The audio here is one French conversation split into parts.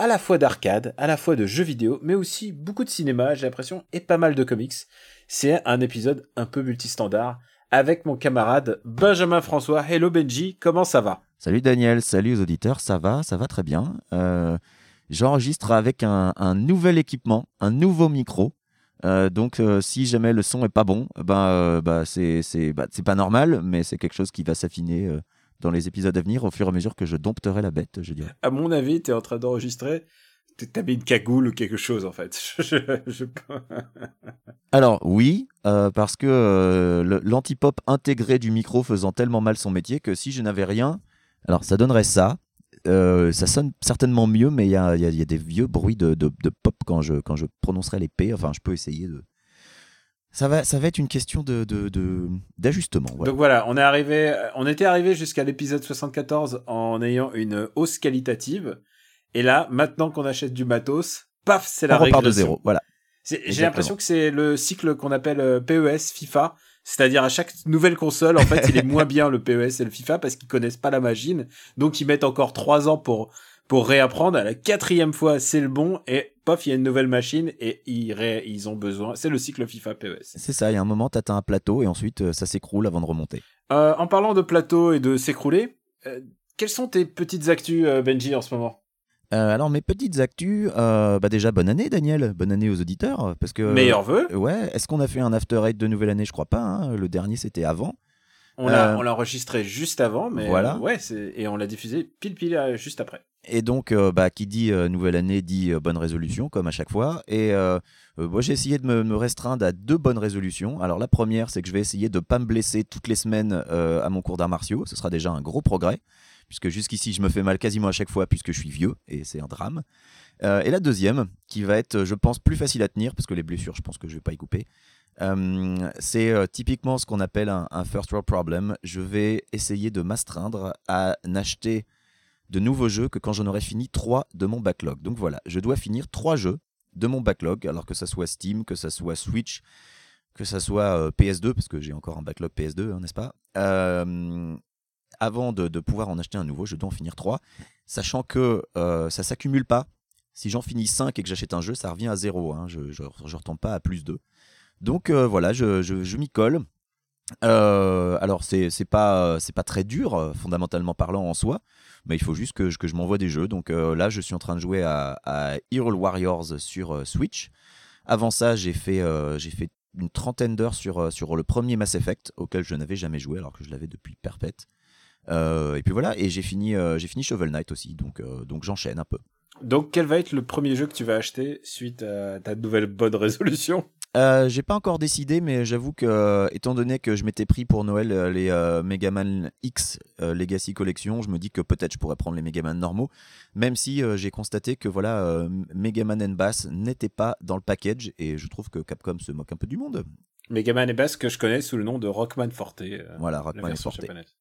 à la fois d'arcade, à la fois de jeux vidéo, mais aussi beaucoup de cinéma, j'ai l'impression, et pas mal de comics. C'est un épisode un peu multistandard avec mon camarade Benjamin François. Hello Benji, comment ça va? Salut Daniel, salut aux auditeurs, ça va, ça va très bien. Euh, J'enregistre avec un, nouvel équipement, un nouveau micro. Euh, donc, euh, si jamais le son est pas bon, bah, c'est c'est bah, c'est pas normal, mais c'est quelque chose qui va s'affiner dans les épisodes à venir au fur et à mesure que je dompterai la bête, je dirais. À mon avis, t'es en train d'enregistrer, t'as mis une cagoule ou quelque chose en fait. Je- je- Alors oui, euh, parce que euh, l'antipop intégré du micro faisant tellement mal son métier que si je n'avais rien, alors ça donnerait ça. Euh, ça sonne certainement mieux, mais il y a, il y a- il y a des vieux bruits de, de- de pop quand je, quand je prononcerai les P. Enfin, je peux essayer de. Ça va, ça va être une question de de- de- d'ajustement. voilà. Donc voilà, on est arrivé, on était arrivé jusqu'à l'épisode 74 en ayant une hausse qualitative. Et là, maintenant qu'on achète du matos, paf, c'est la On repart de zéro. Voilà. J'ai l'impression que c'est le cycle qu'on appelle euh, PES, FIFA. C'est-à-dire à chaque nouvelle console, en fait, il est moins bien le PES et le FIFA parce qu'ils connaissent pas la machine. Donc ils mettent encore trois ans pour pour réapprendre. À la quatrième fois, c'est le bon et paf, il y a une nouvelle machine et ils ré- ils ont besoin. C'est le cycle FIFA PES. C'est ça. Il y a un moment, t'atteins un plateau et ensuite euh, ça s'écroule avant de remonter. Euh, en parlant de plateau et de s'écrouler, euh, quelles sont tes petites actus, Benji, en ce moment? Euh, alors mes petites actus, euh, bah déjà bonne année Daniel, bonne année aux auditeurs, parce que Meilleurs vœux. Ouais, est-ce qu'on a fait un after eight de nouvelle année? Je crois pas. hein. Le dernier c'était avant. On l'a Euh, on l'a enregistré juste avant, mais voilà. ouais, et on l'a diffusé pile pile euh, juste après. Et donc, euh, bah, qui dit nouvelle année dit bonne résolution, comme à chaque fois. Et moi, j'ai essayé de me, me restreindre à deux bonnes résolutions. Alors, la première, c'est que je vais essayer de ne pas me blesser toutes les semaines à mon cours d'arts martiaux. Ce sera déjà un gros progrès, puisque jusqu'ici, je me fais mal quasiment à chaque fois, puisque je suis vieux, et c'est un drame. Euh, et la deuxième, qui va être, je pense, plus facile à tenir, parce que les blessures, je pense que je vais pas y couper. euh, c'est euh, typiquement ce qu'on appelle un, first world problem. Je vais essayer de m'astreindre à n'acheter de nouveaux jeux que quand j'en aurai fini trois de mon backlog. Donc voilà, je dois finir trois jeux de mon backlog, alors que ça soit Steam, que ça soit Switch, que ça soit euh, PS2, parce que j'ai encore un backlog PS2, hein, n'est-ce pas? Avant de, de pouvoir en acheter un nouveau, je dois en finir trois, sachant que euh, ça s'accumule pas. Si j'en finis 5 et que j'achète un jeu, ça revient à zéro. hein. Je ne retombe pas à plus 2. Donc euh, voilà, je, je- je m'y colle. Euh, alors c'est pas c'est pas très dur euh, fondamentalement parlant en soi, mais il faut juste que, je- que je m'envoie des jeux. Donc euh, là, je suis en train de jouer à, à Hero Warriors sur euh, Switch. Avant ça, j'ai fait j'ai fait une trentaine d'heures sur sur le premier Mass Effect auquel je n'avais jamais joué alors que je l'avais depuis perpète. Euh, et puis voilà, et j'ai fini euh, j'ai fini Shovel Knight aussi, donc euh, donc j'enchaîne un peu. Donc, quel va être le premier jeu que tu vas acheter suite à ta nouvelle bonne résolution? Euh, j'ai pas encore décidé, mais j'avoue que, euh, étant donné que je m'étais pris pour Noël euh, les euh, Mega Man X Legacy Collection, je me dis que peut-être je pourrais prendre les Mega Man normaux, même si j'ai constaté que voilà, euh, Mega Man and Bass n'était pas dans le package, et je trouve que Capcom se moque un peu du monde. Megaman et Bass que je connais sous le nom de Rockman Forte. Voilà, Rockman Forte. japonaise.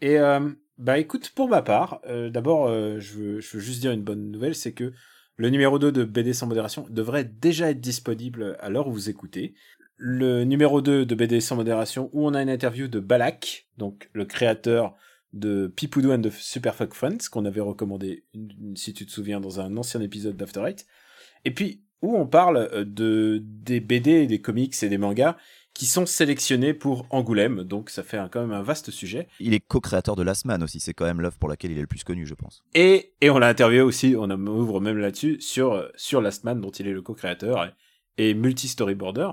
Et euh, bah écoute, pour ma part, euh, d'abord, euh, je, veux, juste dire une bonne nouvelle, c'est que le numéro 2 de BD sans modération devrait déjà être disponible à l'heure où vous écoutez. Le numéro 2 de BD sans modération, où on a une interview de Balak, donc le créateur de Pipoudou and the Super Fuck Friends, qu'on avait recommandé, si tu te souviens, dans un ancien épisode d'After Eight. Et puis, où on parle euh, de, des BD, des comics et des mangas qui sont sélectionnés pour Angoulême, donc ça fait un- quand même un vaste sujet. Il est co-créateur de Last Man aussi, c'est quand même l'œuvre pour laquelle il est le plus connu, je pense. Et, et on l'a interviewé aussi, on ouvre même là-dessus, sur, sur Last Man, dont il est le co-créateur et, et multi-storyboarder.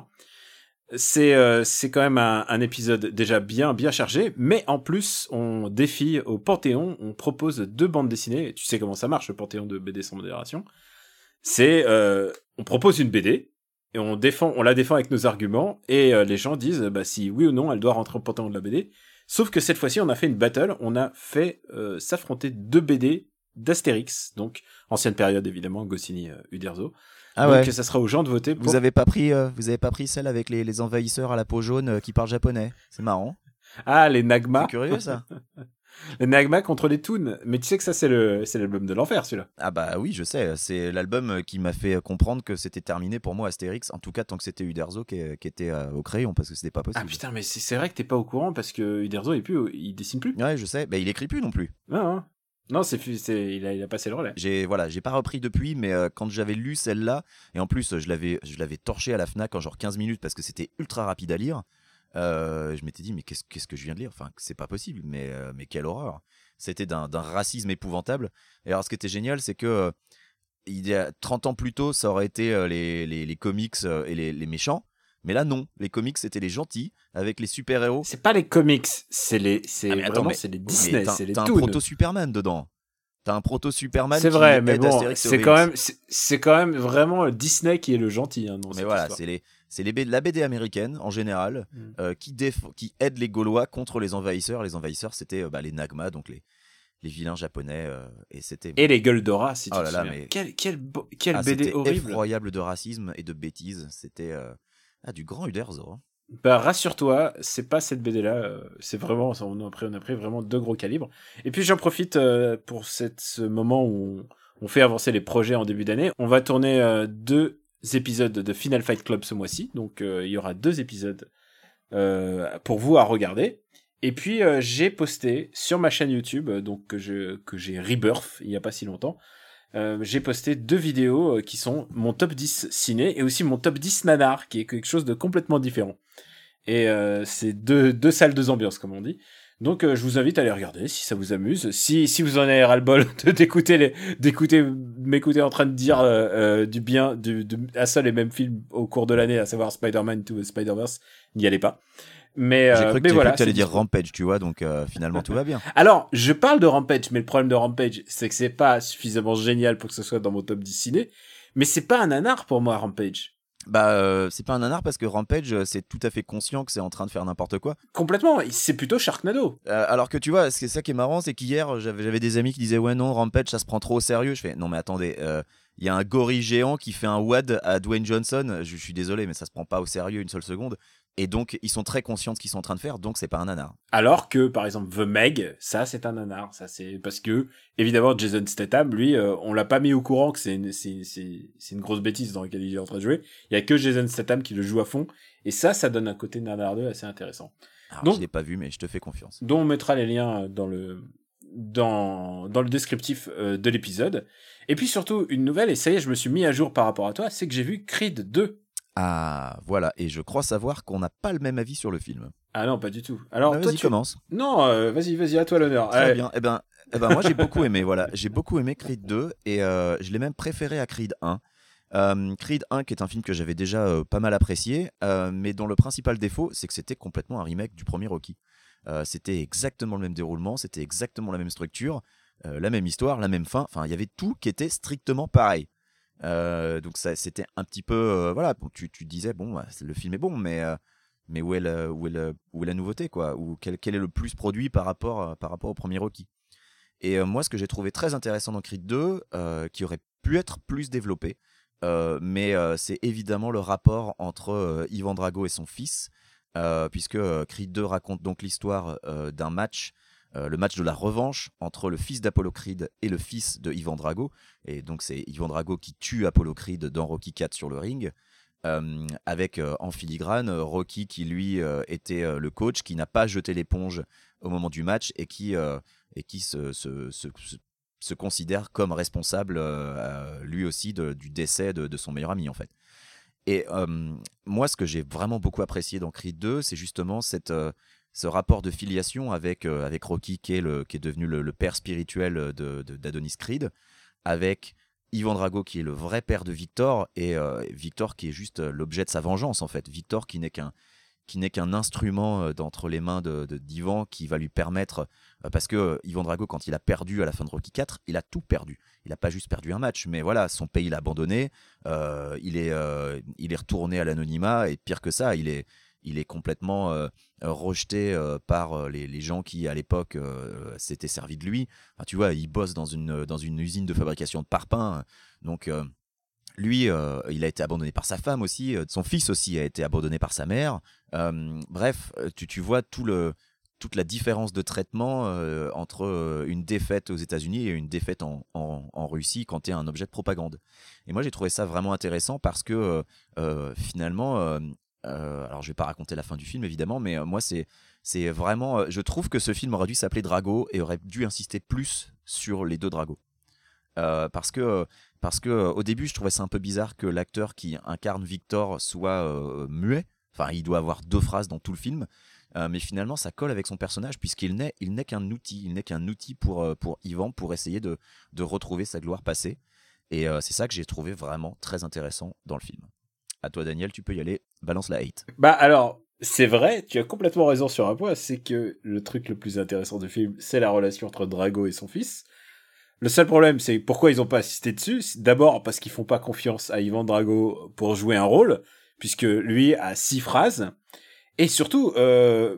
C'est euh, c'est quand même un, un épisode déjà bien bien chargé, mais en plus on défie au Panthéon, on propose deux bandes dessinées. Tu sais comment ça marche le Panthéon de BD sans modération. C'est euh, on propose une BD et on défend, on la défend avec nos arguments et euh, les gens disent bah si oui ou non elle doit rentrer au Panthéon de la BD. Sauf que cette fois-ci on a fait une battle, on a fait euh, s'affronter deux BD d'Astérix, donc ancienne période évidemment, Goscinny, euh, Uderzo. Ah donc ouais. ça sera aux gens de voter. Pour... Vous avez pas pris, vous avez pas pris celle avec les, les envahisseurs à la peau jaune qui parlent japonais. C'est marrant. Ah les Nagma, C'est curieux ça. les Nagma contre les Toons. Mais tu sais que ça c'est le c'est l'album de l'enfer celui-là. ah bah oui, je sais. C'est l'album qui m'a fait comprendre que c'était terminé pour moi Astérix. En tout cas, tant que c'était Uderzo qui, qui était euh, au crayon parce que c'était pas possible. Ah putain mais c'est c'est vrai que t'es pas au courant parce que Uderzo il plus il dessine plus. Ouais, je sais. Bah, il écrit plus non plus. Non non, non c'est il a il a passé le relais. J'ai voilà, j'ai pas repris depuis, mais euh, quand j'avais lu celle-là, et en plus je l'avais je l'avais torché à la Fnac en genre 15 minutes parce que c'était ultra rapide à lire. Euh, je m'étais dit mais qu'est-ce qu'est-ce que je viens de lire? Enfin, c'est pas possible. Mais euh, mais quelle horreur C'était d'un d'un racisme épouvantable. Et alors ce qui était génial, c'est que euh, il y a 30 ans plus tôt, ça aurait été les, les, les comics et les, les méchants. Mais là, non. Les comics, c'était les gentils avec les super-héros. C'est pas les comics, c'est les c'est Ah, mais attends, vraiment mais- c'est les Disney, t'as- c'est les T'as un proto-Superman dedans. T'as un proto-Superman. C'est qui vrai, mais bon, c'est quand même, c'est c'est quand même vraiment Disney qui est le gentil. Hein, dans Mais cette voilà, histoire. c'est les, c'est les B- la BD américaine en général Mm. euh, qui, déf- qui aide les Gaulois contre les envahisseurs. Les envahisseurs, c'était euh, bah, les Nagma, donc les, les vilains japonais. euh, et c'était Et les gueules d'Ora, si tu Oh te là là, mais- Quel, quel, beau- quel ah, BD c'était horrible. effroyable de racisme et de bêtises. C'était euh, ah, du grand Uderzo. hein. Bah rassure-toi, c'est pas cette BD là, c'est vraiment on a pris on a pris vraiment deux gros calibres. Et puis j'en profite euh, pour cette, ce moment où on, on fait avancer les projets en début d'année. On va tourner euh, deux épisodes de Final Fight Club ce mois-ci, donc euh, il y aura deux épisodes euh, pour vous à regarder. Et puis euh, j'ai posté sur ma chaîne YouTube, donc que je que j'ai rebirth il y a pas si longtemps. j'ai posté deux vidéos qui sont mon top 10 ciné et aussi mon top 10 nanar, qui est quelque chose de complètement différent. Et c'est deux, deux salles, deux ambiances, comme on dit. Donc euh, je vous invite à les regarder si ça vous amuse. Si, si vous en avez ras-le-bol de- d'écouter les, d'écouter, m'écouter en train de dire euh, euh, du bien du, de, un seul et même film au cours de l'année, à savoir Spider-Man to Spider-Verse, n'y allez pas. Mais, J'ai euh, cru que mais j'ai voilà. cru que t'allais c'est dire. Rampage, tu vois, donc euh, finalement tout va bien. Alors, je parle de Rampage, mais le problème de Rampage, c'est que c'est pas suffisamment génial pour que ce soit dans mon top 10 ciné. Mais c'est pas un nanar pour moi, Rampage. Bah, euh, c'est pas un nanar parce que Rampage, euh, c'est tout à fait conscient que c'est en train de faire n'importe quoi. Complètement, c'est plutôt Sharknado. Euh, alors que tu vois, c'est ça qui est marrant, c'est qu'hier, j'avais des amis qui disaient Ouais, non, Rampage, ça se prend trop au sérieux. Je fais Non, mais attendez, euh, il y a un gorille géant qui fait un WAD à Dwayne Johnson. Je, je suis désolé, mais ça se prend pas au sérieux une seule seconde. Et donc, ils sont très conscients de ce qu'ils sont en train de faire, donc c'est pas un nanar. Alors que, par exemple, The Meg, ça, c'est un nanar. Ça, c'est parce que, évidemment, Jason Statham, lui, euh, on l'a pas mis au courant que c'est une, grosse bêtise dans laquelle il est en train de jouer. Il y a que Jason Statham qui le joue à fond. Et ça, ça donne un côté nanardeux assez intéressant. Alors, Donc- je l'ai pas vu, mais je te fais confiance. dont on mettra les liens dans le dans dans le descriptif euh, de l'épisode. Et puis surtout une nouvelle et ça y est, je me suis mis à jour par rapport à toi, c'est que j'ai vu Creed 2. Ah, voilà. Et je crois savoir qu'on n'a pas le même avis sur le film. Ah non, pas du tout. Alors Bah, toi vas-y, tu commence. Non, euh, vas-y, vas-y, à toi l'honneur. Très Allez. bien. Eh ben, eh ben moi j'ai beaucoup aimé. Voilà, j'ai beaucoup aimé Creed 2 et euh, je l'ai même préféré à Creed 1. Euh, Creed 1 qui est un film que j'avais déjà pas mal apprécié, mais dont le principal défaut c'est que c'était complètement un remake du premier Rocky. C'était exactement le même déroulement, c'était exactement la même structure, la même histoire, la même fin. Enfin, il y avait tout qui était strictement pareil. Euh, donc ça, c'était un petit peu, euh, voilà, tu, tu disais bon, bah, le film est bon, mais euh, mais où est, le- où, est le- où est la nouveauté quoi? Ou quel, quel est le plus produit par rapport, par rapport au premier Rocky? Et moi, ce que j'ai trouvé très intéressant dans Creed 2, euh, qui aurait pu être plus développé, mais c'est évidemment le rapport entre Ivan Drago et son fils, puisque Creed 2 raconte donc l'histoire d'un match, euh, le match de la revanche entre le fils d'Apollo Creed et le fils de Ivan Drago. Et donc c'est Ivan Drago qui tue Apollo Creed dans Rocky 4 sur le ring. euh, avec euh, en filigrane Rocky qui lui était le coach qui n'a pas jeté l'éponge au moment du match et qui, et qui se, se, se, considère comme responsable lui aussi du décès de, de son meilleur ami en fait. Et moi, ce que j'ai vraiment beaucoup apprécié dans Creed 2, c'est justement cette, ce rapport de filiation avec, euh, avec Rocky, qui est, le, qui est devenu le, père spirituel de, de- d'Adonis Creed, avec Ivan Drago, qui est le vrai père de Victor, et euh, Victor qui est juste euh, l'objet de sa vengeance, en fait. Victor qui n'est qu'un qui n'est qu'un instrument d'entre les mains de, de- d'Ivan qui va lui permettre, parce que Ivan Drago, quand il a perdu à la fin de Rocky 4, il a tout perdu. Il n'a pas juste perdu un match, mais voilà, son pays l'a abandonné, il, est, euh, il est retourné à l'anonymat, et pire que ça, il est, il est complètement euh, rejeté euh, par euh, les, les gens qui, à l'époque, s'étaient servis de lui. Tu vois, il bosse dans une, dans une usine de fabrication de parpaings. Donc, lui, il a été abandonné par sa femme aussi. son fils aussi a été abandonné par sa mère. Bref, tu, tu vois tout le, toute la différence de traitement entre une défaite aux États-Unis et une défaite en, en- en Russie quand tu es un objet de propagande. Et moi, j'ai trouvé ça vraiment intéressant parce que finalement, euh, alors je vais pas raconter la fin du film évidemment, mais euh, moi, c'est vraiment. euh, je trouve que ce film aurait dû s'appeler Drago et aurait dû insister plus sur les deux Dragos. Parce que au début, je trouvais ça un peu bizarre que l'acteur qui incarne Victor soit muet. Enfin, il doit avoir deux phrases dans tout le film. Mais finalement, ça colle avec son personnage puisqu'il n'est, qu'un outil. Il n'est qu'un outil pour, pour Ivan pour essayer de, de retrouver sa gloire passée. Et c'est ça que j'ai trouvé vraiment très intéressant dans le film. À toi, Daniel, tu peux y aller. Balance la hate. Bah alors, c'est vrai, tu as complètement raison sur un point, c'est que le truc le plus intéressant du film, c'est la relation entre Drago et son fils. Le seul problème, c'est pourquoi ils ont pas assisté dessus. D'abord parce qu'ils font pas confiance à Ivan Drago pour jouer un rôle, puisque lui a six phrases. Et surtout, euh,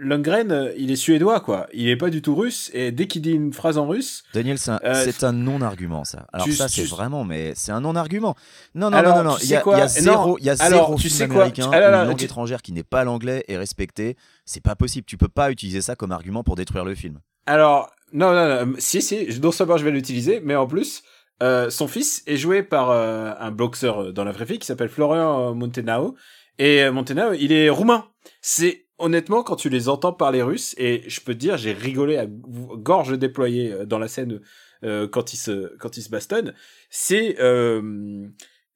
Lundgren, euh, il est suédois, quoi. Il est pas du tout russe, et dès qu'il dit une phrase en russe, Daniel, c'est un, Euh, c'est un non-argument, ça. Alors tu- ça, c'est tu- vraiment, mais c'est un non-argument. Non, non, Alors, non, non, tu Il y, sais a- quoi il y a Non, zéro, il y a alors, zéro tu film sais quoi? américain Ah là là, ou une langue étrangère qui n'est pas l'anglais et respecté. C'est pas possible. Tu peux pas utiliser ça comme argument pour détruire le film. Alors, non, non, non, si, si, non seulement je vais l'utiliser, mais en plus, euh, son fils est joué par euh, un boxeur dans la vraie vie qui s'appelle Florian Montenao. Et Montenao, il est roumain. C'est, honnêtement, quand tu les entends parler russe, et je peux te dire, j'ai rigolé à gorge déployée euh, dans la scène euh, quand ils se, quand ils se bastonnent, c'est, euh,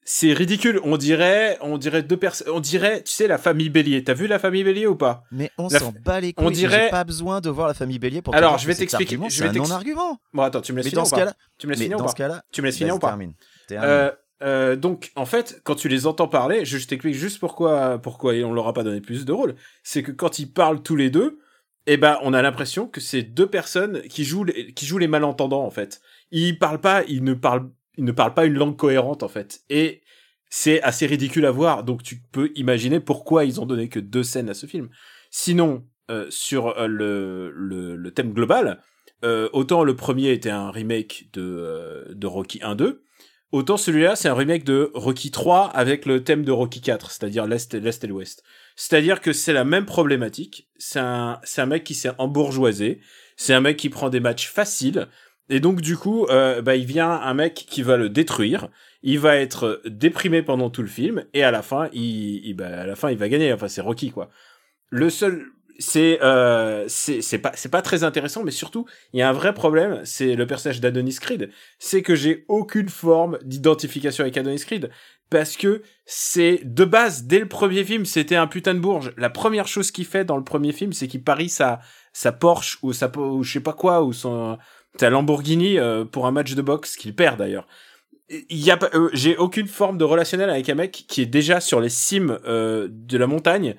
c'est ridicule. On dirait, on dirait deux personnes, on dirait, tu sais, la famille Bélier. T'as vu la famille Bélier ou pas? Mais on s'en bat les on couilles. dirait- J'ai pas besoin de voir la famille Bélier pour. Alors, je vais t'expliquer- argument, je vais un t'ex- non-argument. Bon, attends, tu me laisses finir ou pas? Tu me laisses finir ou pas? Tu me laisses finir ou pas? Euh, donc, en fait, quand tu les entends parler, je, t'explique juste pourquoi, pourquoi on leur a pas donné plus de rôle. C'est que quand ils parlent tous les deux, eh ben, on a l'impression que c'est deux personnes qui jouent, les, malentendants, en fait. Ils parlent pas, ils ne parlent, pas une langue cohérente, en fait. Et c'est assez ridicule à voir. Donc, tu peux imaginer pourquoi ils ont donné que deux scènes à ce film. Sinon, euh, sur euh, le, thème global, autant le premier était un remake de, de Rocky 1-2, autant celui-là c'est un remake de Rocky 3 avec le thème de Rocky 4, c'est-à-dire l'Est, et l'Ouest. C'est-à-dire que c'est la même problématique, c'est un, mec qui s'est embourgeoisé, c'est un mec qui prend des matchs faciles, et donc du coup, euh, bah, il vient un mec qui va le détruire, il va être déprimé pendant tout le film, et à la fin, il, il- bah, à la fin, il va gagner, enfin c'est Rocky quoi. Le seul, c'est euh, c'est pas c'est pas très intéressant mais surtout il y a un vrai problème c'est le personnage d'Adonis Creed. C'est que j'ai aucune forme d'identification avec Adonis Creed parce que c'est de base dès le premier film c'était un putain de bourge. La première chose qu'il fait dans le premier film c'est qu'il parie sa sa Porsche ou sa ou je sais pas quoi ou son sa Lamborghini euh, pour un match de boxe qu'il perd d'ailleurs. Il y a euh, j'ai aucune forme de relationnel avec un mec qui est déjà sur les cimes euh, de la montagne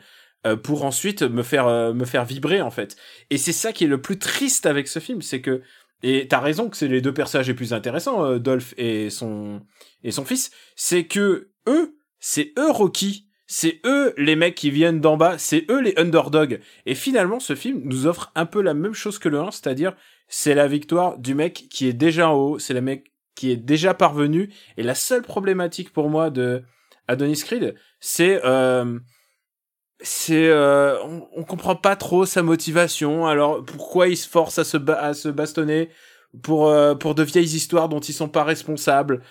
pour ensuite me faire euh, me faire vibrer en fait. Et c'est ça qui est le plus triste avec ce film, c'est que et t'as raison que c'est les deux personnages les plus intéressants, euh, Dolph et son et son fils, c'est que eux, c'est eux Rocky, c'est eux les mecs qui viennent d'en bas, c'est eux les underdogs. Et finalement, ce film nous offre un peu la même chose que le 1, c'est-à-dire c'est la victoire du mec qui est déjà en haut, c'est le mec qui est déjà parvenu. Et la seule problématique pour moi de Adonis Creed, c'est euh, c'est euh, on, on comprend pas trop sa motivation. Alors pourquoi il se force à se à se bastonner pour euh, pour de vieilles histoires dont ils sont pas responsables?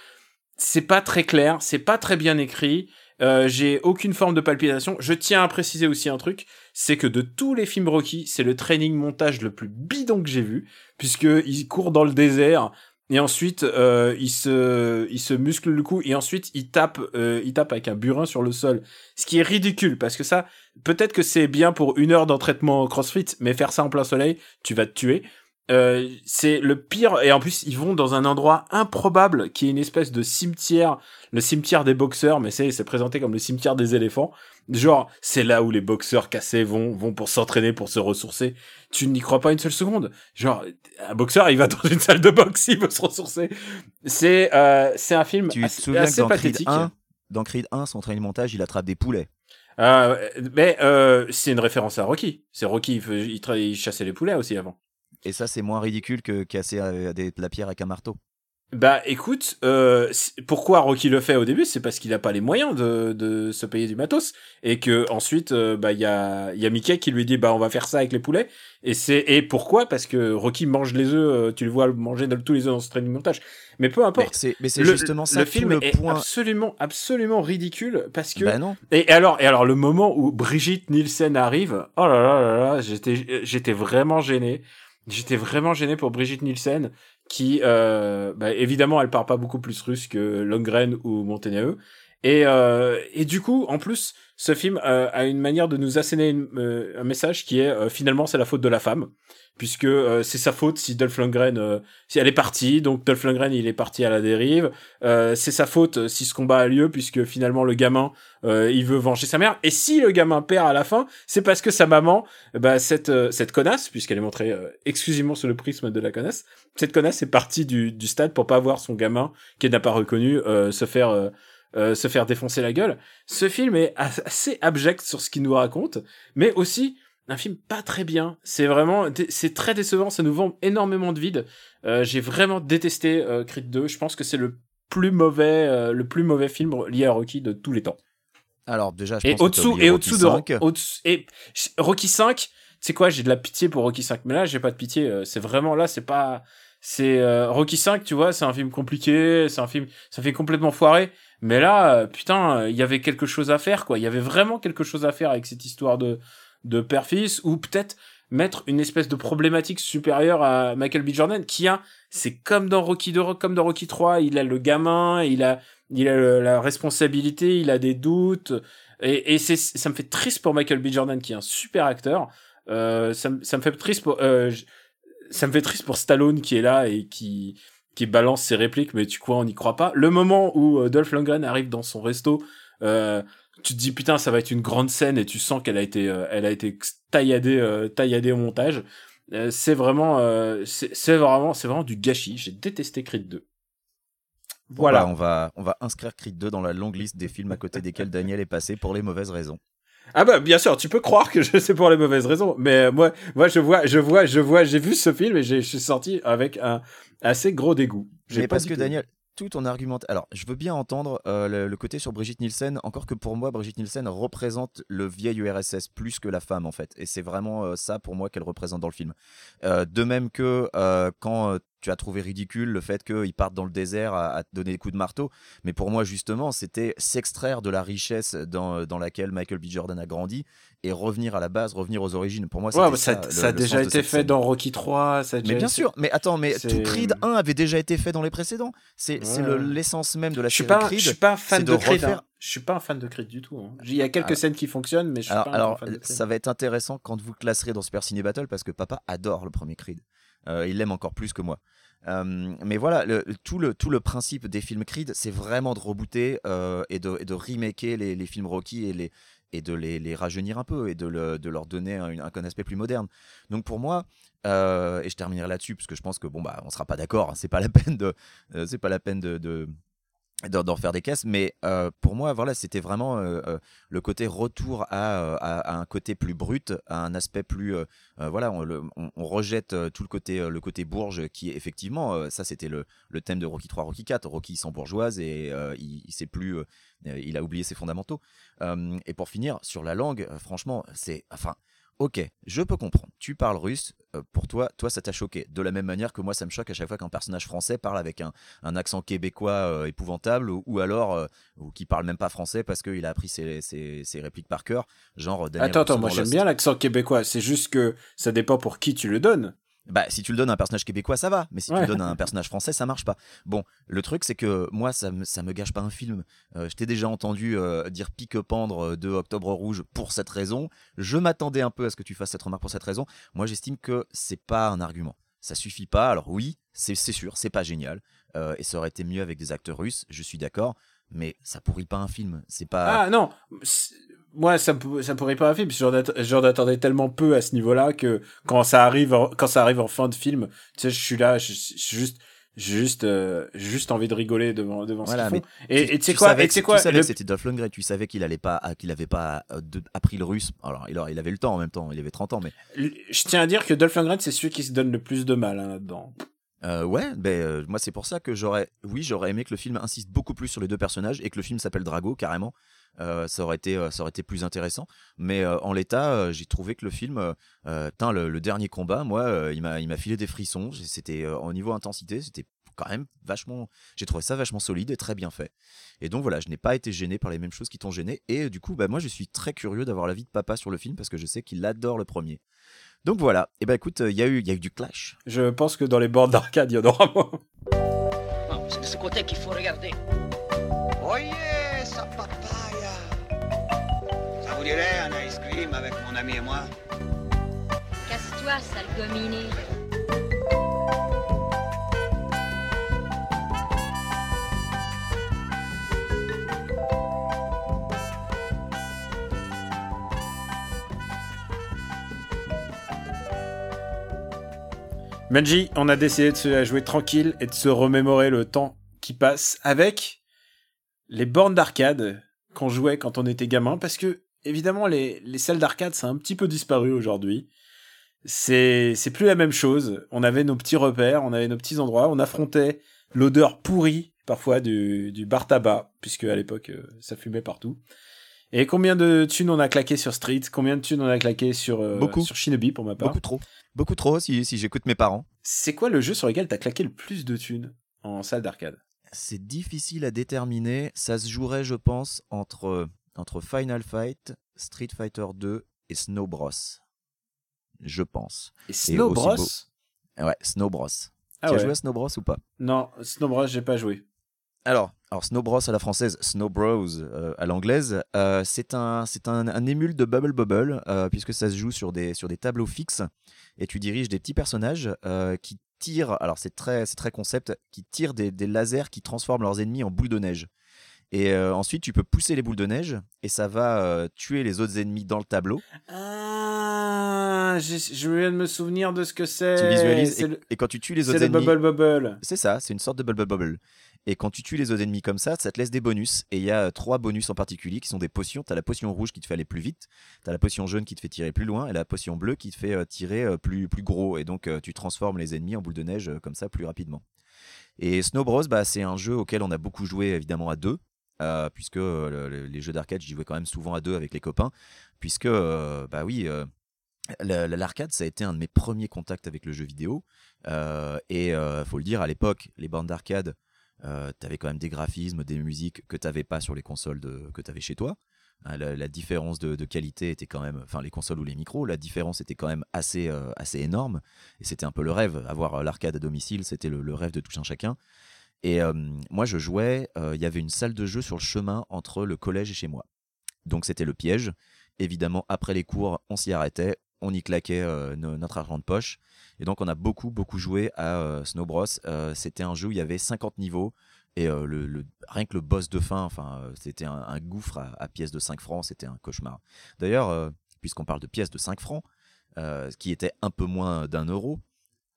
C'est pas très clair, c'est pas très bien écrit. Euh, j'ai aucune forme de palpitation. Je tiens à préciser aussi un truc, c'est que de tous les films Rocky, c'est le training montage le plus bidon que j'ai vu, puisque il court dans le désert et ensuite euh, il se il se muscle le cou et ensuite il tape euh, il avec un burin sur le sol, ce qui est ridicule parce que ça peut-être que c'est bien pour une heure d'entraînement CrossFit, mais faire ça en plein soleil, tu vas te tuer. Euh, c'est le pire et en plus ils vont dans un endroit improbable qui est une espèce de cimetière le cimetière des boxeurs mais c'est présenté comme le cimetière des éléphants genre c'est là où les boxeurs cassés vont vont pour s'entraîner pour se ressourcer tu n'y crois pas une seule seconde genre un boxeur il va dans une salle de boxe il veut se ressourcer c'est euh, c'est un film Tu te assez, que assez dans Creed pathétique 1, dans Creed 1, son training montage, il attrape des poulets. Euh, mais euh, c'est une référence à Rocky. C'est Rocky, il, chassait les poulets aussi avant. Et ça, c'est moins ridicule que casser des, la pierre avec un marteau. Bah écoute, euh, pourquoi Rocky le fait au début, c'est parce qu'il n'a pas les moyens de, de se payer du matos et que ensuite euh, bah il y a il y a Mickey qui lui dit bah on va faire ça avec les poulets et c'est et pourquoi? Parce que Rocky mange les œufs, euh, tu le vois manger tous les œufs dans ce training montage. Mais peu importe. mais c'est justement ça le film est point. absolument absolument ridicule parce que Bah non. et, et alors, et alors le moment où Brigitte Nielsen arrive, oh là là là là, j'étais, j'étais vraiment gêné. J'étais vraiment gêné pour Brigitte Nielsen, qui, euh, bah, évidemment, elle parle pas beaucoup plus russe que Lundgren ou Montenegro. Et, euh, et du coup, en plus, ce film euh, a une manière de nous asséner une- euh, un message qui est euh, finalement c'est la faute de la femme, puisque euh, c'est sa faute si Dolph Lundgren, euh, si elle est partie, donc Dolph Lundgren il est parti à la dérive. Euh, c'est sa faute si ce combat a lieu, puisque finalement le gamin il veut venger sa mère. Et si le gamin perd à la fin, c'est parce que sa maman, bah cette cette connasse, puisqu'elle est montrée exclusivement sous le prisme de la connasse, cette connasse est partie du, du stade pour pas voir son gamin qu'elle n'a pas reconnu se faire euh, se faire défoncer la gueule. Ce film est as- assez abject sur ce qu'il nous raconte, mais aussi un film pas très bien. C'est vraiment, c'est très décevant. Ça nous vend énormément de vide. Euh, J'ai vraiment détesté euh, Creed 2. Je pense que c'est le plus mauvais, euh, le plus mauvais film lié à Rocky de tous les temps. Alors déjà, je Et au-dessous, et Rocky au-dessous de, 5. au-dessous- et Rocky 5, c'est quoi, j'ai de la pitié pour Rocky 5, mais là, j'ai pas de pitié, c'est vraiment là, c'est pas, c'est, euh, Rocky 5, tu vois, c'est un film compliqué, c'est un film, ça fait complètement foiré, mais là, euh, putain, euh, il y avait quelque chose à faire, quoi, il y avait vraiment quelque chose à faire avec cette histoire de, de père-fils, ou peut-être mettre une espèce de problématique supérieure à Michael B. Jordan, qui a, c'est comme dans Rocky 2, comme dans Rocky 3, il a le gamin, il a, il a la responsabilité, il a des doutes, et, et c'est, ça me fait triste pour Michael B. Jordan, qui est un super acteur. Euh, ça, ça me fait triste pour, euh, ça me fait triste pour Stallone qui est là et qui, qui balance ses répliques, mais tu crois, on n'y croit pas. Le moment où euh, Dolph Lundgren arrive dans son resto, euh, tu te dis putain, ça va être une grande scène et tu sens qu'elle a été, euh, elle a été tailladée, euh, tailladée au montage. Euh, c'est vraiment, euh, c'est vraiment, c'est vraiment du gâchis. J'ai détesté Creed 2. Bon, Voilà. bah, on va on va inscrire Creed 2 dans la longue liste des films à côté desquels Daniel est passé pour les mauvaises raisons. Ah bah bien sûr, tu peux croire que je sais pour les mauvaises raisons, mais euh, moi, moi je vois, je vois, je vois, j'ai vu ce film et je suis sorti avec un assez gros dégoût. Mais pas parce que tout- Daniel, tout ton argument. Alors, je veux bien entendre euh, le, le côté sur Brigitte Nielsen, encore que pour moi, Brigitte Nielsen représente le vieil URSS plus que la femme, en fait. Et c'est vraiment euh, ça, pour moi, qu'elle représente dans le film. Euh, de même que quand tu as trouvé ridicule le fait qu'ils partent dans le désert à, à te donner des coups de marteau. Mais pour moi, justement, c'était s'extraire de la richesse dans, dans laquelle Michael B. Jordan a grandi et revenir à la base, revenir aux origines. Pour moi, Ouais, mais ça, a déjà été fait scène. dans Rocky 3. Ça a Mais déjà bien été- sûr, mais attends, mais tout Creed 1 avait déjà été fait dans les précédents. C'est Ouais. l'essence même de la série pas, Creed. je suis pas fan de, de Creed. refaire- hein. Je suis pas un fan de Creed du tout. hein. Il y a quelques Alors- scènes qui fonctionnent, mais je suis Alors, pas un alors, grand fan de Creed. ça va être intéressant quand vous classerez dans Super Ciné Battle parce que papa adore le premier Creed. Euh, il l'aime encore plus que moi. Euh, mais voilà, tout, le, tout le principe des films Creed, c'est vraiment de rebooter euh, et, de, et de remaker les, films Rocky et, les, et de les, les rajeunir un peu et de, le- de leur donner un, un- aspect plus moderne. Donc pour moi, et je terminerai là-dessus parce que je pense que bon bah on sera pas d'accord, hein, c'est pas la peine de, c'est pas la peine de d'en refaire des caisses, mais euh, pour moi, voilà, c'était vraiment euh, euh, le côté retour à, euh, à, à un côté plus brut, à un aspect plus, euh, euh, voilà, on, le- on- rejette tout le côté, le côté bourge, qui effectivement, ça c'était le, le thème de Rocky 3, Rocky 4, Rocky sans bourgeoise et il, il sait plus, il a oublié ses fondamentaux. Et pour finir sur la langue, franchement, c'est, enfin. Ok, je peux comprendre. Tu parles russe, euh, pour toi, toi ça t'a choqué. De la même manière que moi, ça me choque à chaque fois qu'un personnage français parle avec un, un accent québécois euh, épouvantable ou, ou alors euh, ou qui parle même pas français parce qu'il a appris ses, ses- ses répliques par cœur. Genre Daniel Attends, attends, moi j'aime bien l'accent québécois. C'est juste que ça dépend pour qui tu le donnes. Bah, si tu le donnes à un personnage québécois, ça va. Mais si tu le donnes à un personnage français, ça marche pas. Bon, le truc, c'est que moi, ça me, ça me gâche pas un film. Euh, je t'ai déjà entendu euh, dire pique-pendre de Octobre Rouge pour cette raison. Je m'attendais un peu à ce que tu fasses cette remarque pour cette raison. Moi, j'estime que c'est pas un argument. Ça suffit pas. Alors, oui, c'est sûr, c'est pas génial. Euh, et ça aurait été mieux avec des acteurs russes, je suis d'accord. Mais ça pourrit pas un film. C'est pas. Ah non, moi ça me ça me pourrait pas un film. parce que J'en att- j'en attendais tellement peu à ce niveau-là que quand ça arrive, en- quand ça arrive en fin de film, tu sais, je suis là, je, je suis juste, J'ai juste, euh, juste envie de rigoler devant, devant Voilà, ce qu'ils font. Et et tu sais quoi, et tu sais quoi, tu savais le- que c'était Dolph Lundgren, tu savais qu'il allait pas, qu'il avait pas euh, de- appris le russe. Alors, il, il avait le temps en même temps, il avait 30 ans, mais je tiens à dire que Dolph Lundgren, c'est celui qui se donne le plus de mal hein, là-dedans. Euh, ouais, ben euh, moi c'est pour ça que j'aurais, oui, j'aurais aimé que le film insiste beaucoup plus sur les deux personnages et que le film s'appelle Drago carrément. Euh, ça aurait été, euh, ça aurait été plus intéressant. Mais euh, en l'état, euh, j'ai trouvé que le film, tain, le, le dernier combat, moi, euh, il m'a, il m'a filé des frissons. C'était euh, au niveau intensité, c'était quand même vachement. J'ai trouvé ça vachement solide et très bien fait. Et donc voilà, je n'ai pas été gêné par les mêmes choses qui t'ont gêné. Et euh, du coup, bah moi, je suis très curieux d'avoir l'avis de papa sur le film parce que je sais qu'il adore le premier. Donc voilà. Et ben écoute, il y a eu, il y a eu du clash. Je pense que dans les bornes d'arcade, il y en aura moins. C'est de ce côté qu'il faut regarder. Oyez, sa papaya Dirait un ice cream avec mon ami et moi Casse-toi, sale gominé. Benji, on a décidé de se la jouer tranquille et de se remémorer le temps qui passe avec les bornes d'arcade qu'on jouait quand on était gamin, parce que évidemment les, les salles d'arcade ça a un petit peu disparu aujourd'hui. C'est c'est plus la même chose. On avait nos petits repères, on avait nos petits endroits, on affrontait l'odeur pourrie parfois du, du bar tabac, puisque à l'époque euh, ça fumait partout. Et combien de thunes on a claqué sur Street? Combien de thunes on a claqué sur, euh, Beaucoup. sur Shinobi pour ma part? Beaucoup trop. Beaucoup trop si, si j'écoute mes parents. C'est quoi le jeu sur lequel t'as claqué le plus de thunes en salle d'arcade? C'est difficile à déterminer. Ça se jouerait, je pense, entre, entre Final Fight, Street Fighter 2 et Snow Bros. Je pense. Et Snow Bros beau. Ouais, Snow Bros. Ah tu as joué à Snow Bros ou pas? Non, Snow Bros, j'ai pas joué. alors, alors, Snow Bros à la française, Snow Bros euh, à l'anglaise, euh, c'est un, c'est un, un émule de Bubble Bubble, euh, puisque ça se joue sur des, sur des tableaux fixes, et tu diriges des petits personnages qui tirent, alors c'est très, c'est très concept, qui tirent des, des lasers qui transforment leurs ennemis en boules de neige. Et euh, ensuite, tu peux pousser les boules de neige, et ça va euh, tuer les autres ennemis dans le tableau. Ah, je viens de me souvenir de ce que c'est. tu visualises, C'est et, le, et quand tu tues les c'est autres le ennemis... Bubble Bubble. C'est ça, c'est une sorte de bubble bubble. Et quand tu tues les autres ennemis comme ça, ça te laisse des bonus. Et il y a euh, trois bonus en particulier qui sont des potions. T'as la potion rouge qui te fait aller plus vite, t'as la potion jaune qui te fait tirer plus loin, et la potion bleue qui te fait euh, tirer euh, plus, plus gros. Et donc tu transformes les ennemis en boules de neige comme ça plus rapidement. Et Snow Bros, bah, c'est un jeu auquel on a beaucoup joué évidemment à deux. Euh, puisque euh, le- le- les jeux d'arcade, j'y jouais quand même souvent à deux avec les copains, puisque, euh, bah oui, la- la- l'arcade, ça a été un de mes premiers contacts avec le jeu vidéo. Et faut le dire, à l'époque, les bandes d'arcade, t'avais quand même des graphismes, des musiques que t'avais pas sur les consoles de, que t'avais chez toi. La, différence de, qualité était quand même, enfin les consoles ou les micros, la différence était quand même assez, assez énorme. Et c'était un peu le rêve. Avoir l'arcade à domicile, c'était le, le rêve de tout un chacun. Et moi, je jouais, il y avait une salle de jeu sur le chemin entre le collège et chez moi. Donc c'était le piège. Évidemment, après les cours, on s'y arrêtait, on y claquait no- notre argent de poche. Et donc on a beaucoup, beaucoup joué à Snow Bros. C'était un jeu où il y avait 50 niveaux. Et rien que le boss de fin, c'était un, gouffre à, pièces de 5 francs, c'était un cauchemar. D'ailleurs, puisqu'on parle de pièces de 5 francs, ce qui était un peu moins d'un euro,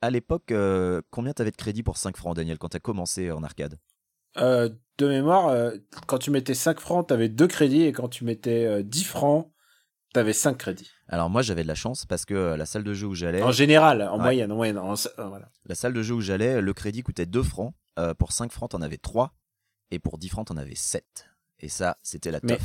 à l'époque, euh, combien t'avais de crédit pour 5 francs, Daniel, quand t'as commencé en arcade? Euh, de mémoire, euh, quand tu mettais 5 francs, t'avais 2 crédits, et quand tu mettais euh, 10 francs, t'avais 5 crédits. Alors moi, j'avais de la chance parce que euh, la salle de jeu où j'allais, En général, en Ouais. moyenne, en moyenne. en- euh, voilà. la salle de jeu où j'allais, le crédit coûtait 2 francs. Euh, pour 5 francs, t'en avais 3. Et pour 10 francs, t'en avais 7. Et ça, c'était la Mais-.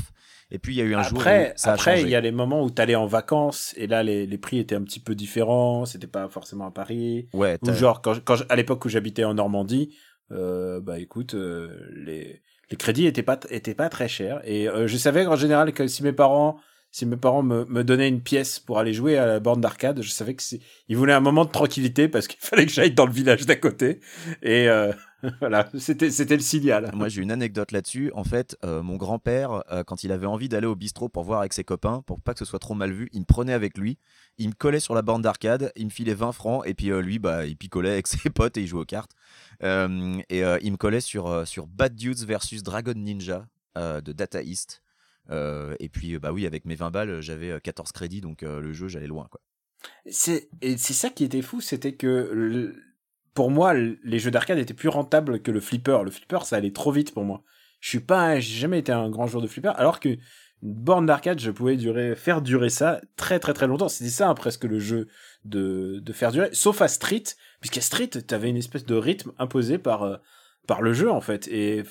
Et puis, il y a eu un jour où ça a après, il y a les moments où t'allais en vacances, et là, les, les prix étaient un petit peu différents, c'était pas forcément à Paris. Ouais, Ou genre, quand, à l'époque où j'habitais en Normandie, euh, bah écoute, euh, les, les crédits étaient pas, étaient pas très chers. Et euh, je savais qu'en général, que si mes parents, si mes parents me, me donnaient une pièce pour aller jouer à la borne d'arcade, je savais que ils voulaient un moment de tranquillité parce qu'il fallait que j'aille dans le village d'à côté. Et euh, voilà, c'était, c'était le signal. Moi, j'ai une anecdote là-dessus. En fait, euh, mon grand-père, euh, quand il avait envie d'aller au bistrot pour voir avec ses copains, pour pas que ce soit trop mal vu, il me prenait avec lui. Il me collait sur la borne d'arcade, il me filait 20 francs, et puis euh, lui, bah, il picolait avec ses potes et il jouait aux cartes. Et il me collait sur, sur Bad Dudes versus Dragon Ninja de Data East. Et puis, bah oui, avec mes 20 balles, j'avais euh, 14 crédits, donc le jeu, j'allais loin. Quoi. C'est, et c'est ça qui était fou, c'était que pour moi, les jeux d'arcade étaient plus rentables que le flipper. Le flipper, ça allait trop vite pour moi. Je suis pas, j'ai jamais été un grand joueur de flipper, alors que une borne d'arcade, je pouvais durer, faire durer ça très très très longtemps. C'était ça hein, presque le jeu de, de faire durer, sauf à Street, puisqu'à Street, t'avais une espèce de rythme imposé par euh, par le jeu en fait, et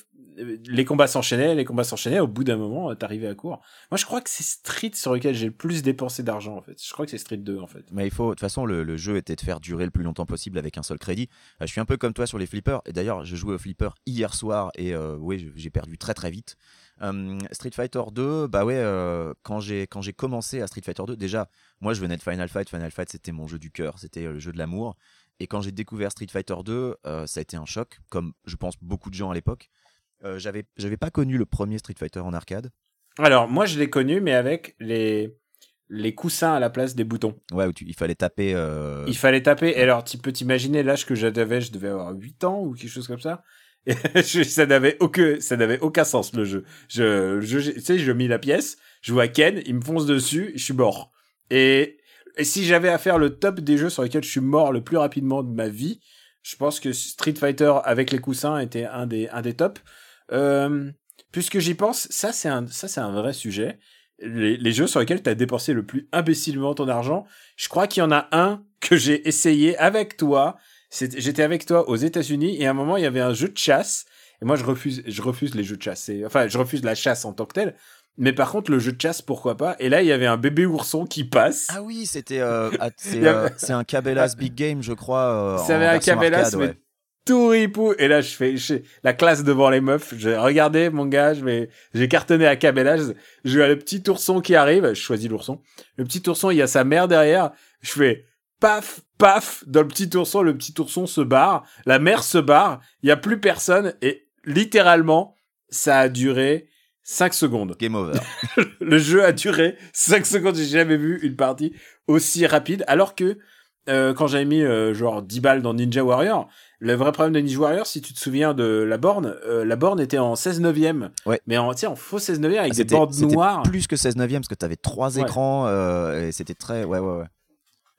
les combats s'enchaînaient, les combats s'enchaînaient. Au bout d'un moment, euh, t'arrivais à court. Moi, je crois que c'est Street sur lequel j'ai le plus dépensé d'argent en fait. Je crois que c'est Street 2 en fait. Mais il faut, de toute façon, le, jeu était de faire durer le plus longtemps possible avec un seul crédit. Euh, je suis un peu comme toi sur les flippers. Et d'ailleurs, je jouais au flipper hier soir et euh, oui, j'ai perdu très très vite. Euh, Street Fighter 2, bah ouais, euh, quand j'ai quand j'ai commencé à Street Fighter 2, déjà, moi je venais de Final Fight. Final Fight, c'était mon jeu du cœur, c'était euh, le jeu de l'amour. Et quand j'ai découvert Street Fighter 2, euh, ça a été un choc, comme je pense beaucoup de gens à l'époque. Euh, j'avais j'avais pas connu le premier Street Fighter en arcade. Alors, moi, je l'ai connu, mais avec les les coussins à la place des boutons. Ouais, où tu- il fallait taper. euh, Il fallait taper. Et alors, tu peux t'imaginer l'âge que j'avais, je devais avoir 8 ans ou quelque chose comme ça. Et je- ça n'avait aucun, ça n'avait aucun sens le jeu. Je, je, tu sais, je mis la pièce, je vois Ken, il me fonce dessus, je suis mort. Et, et si j'avais à faire le top des jeux sur lesquels je suis mort le plus rapidement de ma vie, je pense que Street Fighter avec les coussins était un des, un des tops. Euh, puisque j'y pense, ça c'est un, ça c'est un vrai sujet. Les, les jeux sur lesquels tu as dépensé le plus imbécilement ton argent, je crois qu'il y en a un que j'ai essayé avec toi. C'est- J'étais avec toi aux États-Unis et à un moment il y avait un jeu de chasse. Et moi je refuse, je refuse les jeux de chasse. Enfin, je refuse la chasse en tant que telle. Mais par contre le jeu de chasse pourquoi pas? Et là il y avait un bébé ourson qui passe. Ah oui, c'était euh, ah, c'est euh, un Cabela's Big Game, je crois. euh, Ça avait un Cabela's, arcade, mais ouais. Tout ripou. Et là, je fais, je la classe devant les meufs. J'ai regardé, mon gars, je vais, j'ai cartonné à Cabela's. Je vois le petit ourson qui arrive. Je choisis l'ourson. Le petit ourson, il y a sa mère derrière. Je fais paf, paf dans le petit ourson. Le petit ourson se barre. La mère se barre. Il y a plus personne. Et littéralement, ça a duré 5 secondes. Game over. Le jeu a duré 5 secondes. J'ai jamais vu une partie aussi rapide. Alors que euh, quand j'avais mis euh, genre 10 balles dans Ninja Warrior, le vrai problème de Ninja Warrior, si tu te souviens de la borne, euh, la borne était en 16 neuvième. Ouais. Mais en, tu en faux 16 neuvième avec Ah, des c'était noires. Plus que 16 neuvième parce que t'avais trois Ouais. écrans euh, et c'était très. Ouais, ouais, ouais.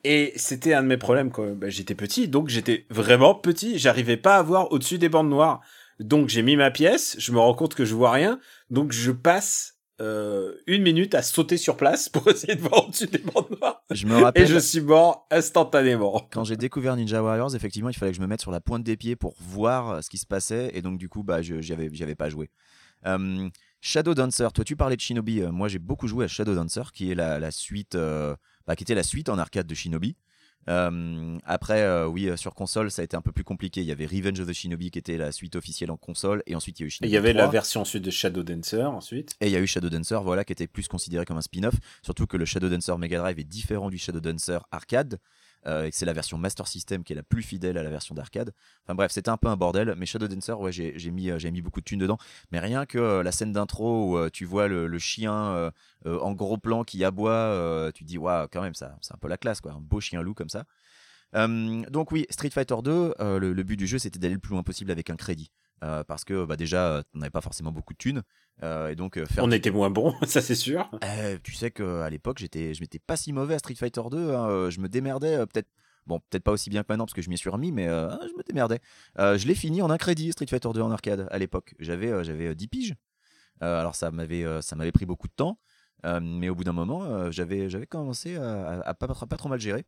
Et c'était un de mes problèmes bah, j'étais petit. Donc j'étais vraiment petit. J'arrivais pas à voir au-dessus des bandes noires. Donc j'ai mis ma pièce. Je me rends compte que je vois rien. Donc je passe euh, une minute à sauter sur place pour essayer de voir au-dessus des bandes noires. Je me rappelle. Et je suis mort instantanément. Quand j'ai découvert Ninja Warriors, effectivement, il fallait que je me mette sur la pointe des pieds pour voir euh, ce qui se passait. Et donc, du coup, bah, je j'y avais, j'y avais pas joué. Euh, Shadow Dancer, toi, tu parlais de Shinobi. Moi, j'ai beaucoup joué à Shadow Dancer, qui est la, la suite, euh, bah, qui était la suite en arcade de Shinobi. Euh, après, euh, oui, euh, sur console, ça a été un peu plus compliqué. Il y avait Revenge of the Shinobi qui était la suite officielle en console, et ensuite il y a eu Et Shinobi il y avait la 3. version ensuite de Shadow Dancer ensuite. Et il y a eu Shadow Dancer, voilà, qui était plus considéré comme un spin-off. Surtout que le Shadow Dancer Mega Drive est différent du Shadow Dancer arcade. Euh, et c'est la version Master System qui est la plus fidèle à la version d'arcade. Enfin bref, c'était un peu un bordel. Mais Shadow Dancer, ouais, j'ai euh, mis beaucoup de thunes dedans. Mais rien que euh, la scène d'intro où tu vois le, chien en gros plan qui aboie, tu te dis, waouh, quand même, ça, c'est un peu la classe, quoi. Un beau chien loup comme ça. Donc oui, Street Fighter 2, euh, le, le but du jeu c'était d'aller le plus loin possible avec un crédit. Euh, parce que bah, déjà, euh, on n'avait pas forcément beaucoup de thunes. Euh, et donc, faire On était moins bon, ça c'est sûr. euh, tu sais qu'à l'époque, j'étais, je m'étais pas si mauvais à Street Fighter 2. hein, je me démerdais, peut-être, bon, peut-être pas aussi bien que maintenant parce que je m'y suis remis, mais euh, je me démerdais. Je l'ai fini en un crédit Street Fighter 2 en arcade à l'époque. J'avais, j'avais euh, 10 piges. Alors ça m'avait, ça m'avait pris beaucoup de temps, mais au bout d'un moment, j'avais, j'avais commencé à, à- à pas, pas trop mal gérer.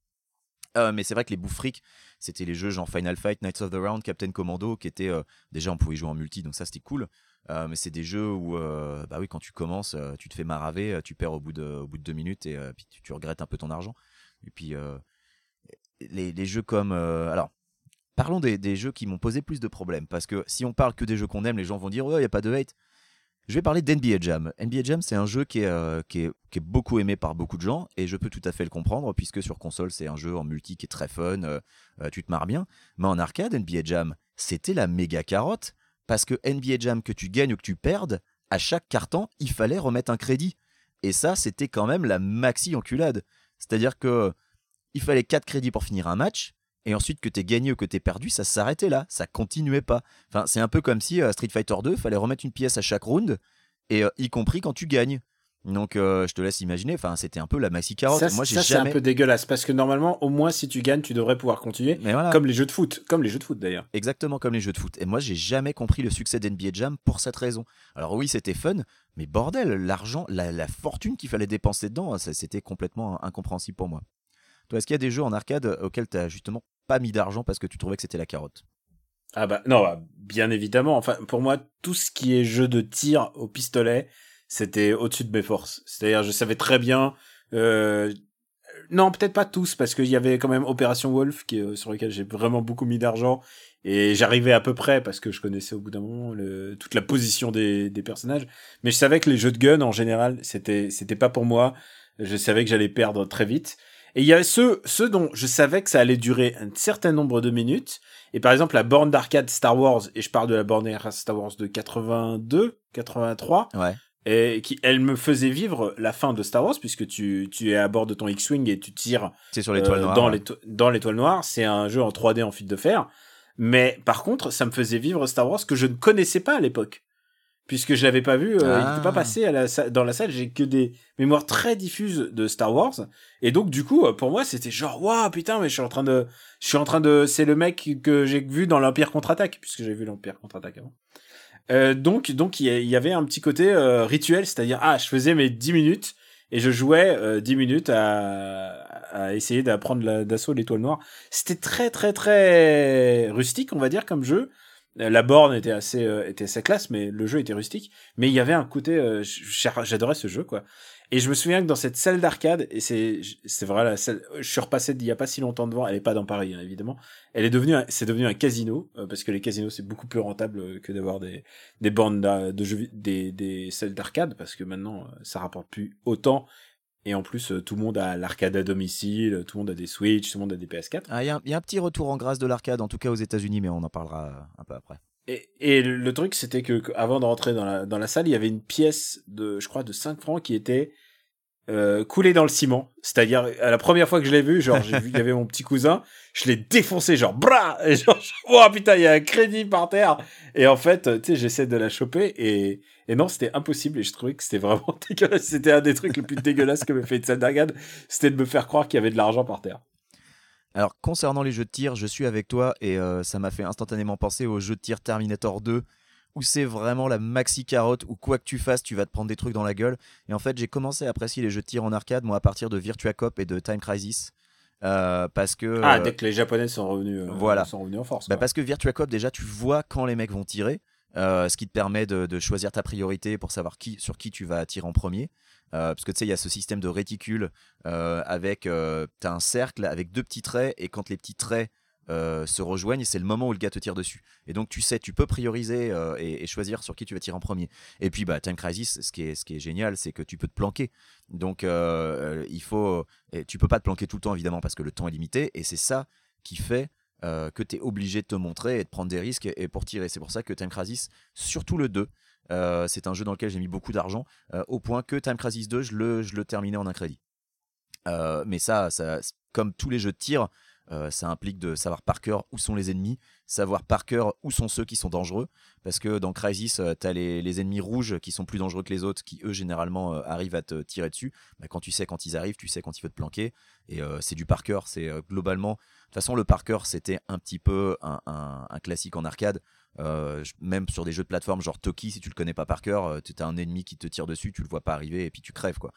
Euh, mais c'est vrai que les bouffriques, c'était les jeux genre Final Fight, Knights of the Round, Captain Commando, qui étaient euh, déjà on pouvait jouer en multi, donc ça c'était cool. Euh, mais c'est des jeux où, bah oui, quand tu commences, tu te fais maraver, tu perds au bout de, au bout de deux minutes et puis tu, regrettes un peu ton argent. Et puis les, les jeux comme, alors. Parlons des, des jeux qui m'ont posé plus de problèmes, parce que si on parle que des jeux qu'on aime, les gens vont dire ouais, il y a pas de hate. Je vais parler d'NBA Jam. NBA Jam, c'est un jeu qui est, euh, qui, est, qui est beaucoup aimé par beaucoup de gens, et je peux tout à fait le comprendre, puisque sur console, c'est un jeu en multi qui est très fun, euh, euh, tu te marres bien. Mais en arcade, NBA Jam, c'était la méga carotte, parce que NBA Jam, que tu gagnes ou que tu perdes, à chaque carton, il fallait remettre un crédit. Et ça, c'était quand même la maxi enculade. C'est-à-dire que il fallait 4 crédits pour finir un match, et ensuite que t'aies gagné ou que t'aies perdu, ça s'arrêtait là, ça continuait pas. Enfin, c'est un peu comme si euh, Street Fighter 2, fallait remettre une pièce à chaque round, et euh, y compris quand tu gagnes. Donc euh, je te laisse imaginer, enfin c'était un peu la maxi carotte. Ça, Moi ça, c'est jamais un peu dégueulasse parce que normalement, au moins, si tu gagnes, tu devrais pouvoir continuer. Mais voilà. Comme les jeux de foot, comme les jeux de foot d'ailleurs. Exactement comme les jeux de foot. Et moi, j'ai jamais compris le succès d'NBA Jam pour cette raison. Alors oui, c'était fun, mais bordel, l'argent, la, la fortune qu'il fallait dépenser dedans, ça, c'était complètement incompréhensible pour moi. Toi, est-ce qu'il y a des jeux en arcade auxquels tu justement pas mis d'argent parce que tu trouvais que c'était la carotte Ah bah non, bah, bien évidemment. Enfin, pour moi, tout ce qui est jeu de tir au pistolet, c'était au-dessus de mes forces. C'est-à-dire, je savais très bien. Euh... Non, peut-être pas tous, parce qu'il y avait quand même Opération Wolf, euh, sur lequel j'ai vraiment beaucoup mis d'argent, et j'arrivais à peu près, parce que je connaissais au bout d'un moment toute la position des... des personnages. Mais je savais que les jeux de gun, en général, c'était c'était pas pour moi. Je savais que j'allais perdre très vite. Et il y avait ceux, ceux dont je savais que ça allait durer un certain nombre de minutes. Et par exemple, la borne d'arcade Star Wars, et je parle de la borne d'arcade Star Wars de 82, 83, Ouais. et qui, elle me faisait vivre la fin de Star Wars, puisque tu, tu es à bord de ton X-Wing et tu tires C'est sur l'étoile euh, noire. dans ouais. dans l'étoile noire. C'est un jeu en 3D en fil de fer. Mais par contre, ça me faisait vivre Star Wars que je ne connaissais pas à l'époque. Puisque je l'avais pas vu, euh, il Ah. n'était pas passé à la, dans la salle, j'ai que des mémoires très diffuses de Star Wars. Et donc, du coup, euh, pour moi, c'était genre, waouh, putain, mais je suis en train de, je suis en train de, c'est le mec que j'ai vu dans l'Empire contre-attaque, puisque j'ai vu l'Empire contre-attaque avant. Euh, donc, donc, il y, avait un petit côté euh, rituel, c'est-à-dire, ah, je faisais mes 10 minutes et je jouais euh, 10 minutes à, à essayer d'apprendre d'assaut l'étoile noire. C'était très, très, très rustique, on va dire, comme jeu. Euh, La borne était assez, euh, était assez classe, mais le jeu était rustique. Mais il y avait un côté, euh, j'adorais ce jeu, quoi. Et je me souviens que dans cette salle d'arcade, et c'est, c'est vrai, la salle, je suis repassé il y a pas si longtemps devant, elle est pas dans Paris, hein, évidemment. Elle est devenue, c'est devenu un casino, euh, parce que les casinos, c'est beaucoup plus rentable euh, que d'avoir des, des bornes de jeux, des, des salles d'arcade, parce que maintenant, euh, ça rapporte plus autant. Et en plus, euh, tout le monde a l'arcade à domicile, tout le monde a des Switch, tout le monde a des PS4. Ah, Il y, a un- il y a un petit retour en grâce de l'arcade, en tout cas aux États-Unis, mais on en parlera un peu après. Et, et le truc, c'était que, que avant de rentrer dans la, dans la salle, il y avait une pièce de, je crois, de 5 francs qui était euh, coulée dans le ciment. C'est-à-dire, à la première fois que je l'ai vu, genre, j'ai vu, il y avait mon petit cousin, je l'ai défoncé, genre, bra Et genre, oh putain, il y a un crédit par terre Et en fait, tu sais, j'essaie de la choper et, et non, c'était impossible et je trouvais que c'était vraiment dégueulasse. C'était un des trucs les plus dégueulasses que me fait d'arcade, c'était de me faire croire qu'il y avait de l'argent par terre. Alors, concernant les jeux de tir, je suis avec toi et euh, ça m'a fait instantanément penser au jeu de tir Terminator 2 où c'est vraiment la maxi carotte où quoi que tu fasses, tu vas te prendre des trucs dans la gueule. Et en fait, j'ai commencé à apprécier les jeux de tir en arcade, moi, à partir de Virtua Cop et de Time Crisis. euh, parce que. Ah, euh, dès que les Japonais sont revenus, euh, voilà. sont revenus en force. Bah parce que Virtua Cop, déjà, tu vois quand les mecs vont tirer, euh, ce qui te permet de, de choisir ta priorité pour savoir qui, sur qui tu vas tirer en premier. Parce que tu sais, il y a ce système de réticule avec. Tu as un cercle avec deux petits traits, et quand les petits traits euh, se rejoignent, c'est le moment où le gars te tire dessus. Et donc, tu sais, tu peux prioriser euh, et, choisir sur qui tu vas tirer en premier. Et puis, bah, Time Crisis, ce qui est, ce qui est génial, c'est que tu peux te planquer. Donc, euh, il faut. Et tu peux pas te planquer tout le temps, évidemment, parce que le temps est limité, et c'est ça qui fait que tu es obligé de te montrer et de prendre des risques et, pour tirer. C'est pour ça que Time Crisis, surtout le 2, euh, c'est un jeu dans lequel j'ai mis beaucoup d'argent, au point que Time Crisis 2, je le, je le terminais en un crédit. Mais ça, ça, comme tous les jeux de tir, euh, ça implique de savoir par cœur où sont les ennemis, savoir par cœur où sont ceux qui sont dangereux. Parce que dans Crisis, tu as les, ennemis rouges qui sont plus dangereux que les autres, qui eux généralement euh, arrivent à te tirer dessus. Bah, quand tu sais quand ils arrivent, tu sais quand il faut te planquer. Et euh, c'est du par cœur. C'est euh, globalement. De toute façon, le par cœur, c'était un petit peu un, classique en arcade. Euh, même sur des jeux de plateforme genre Toki, si tu le connais pas par cœur, tu as un ennemi qui te tire dessus, tu le vois pas arriver et puis tu crèves quoi.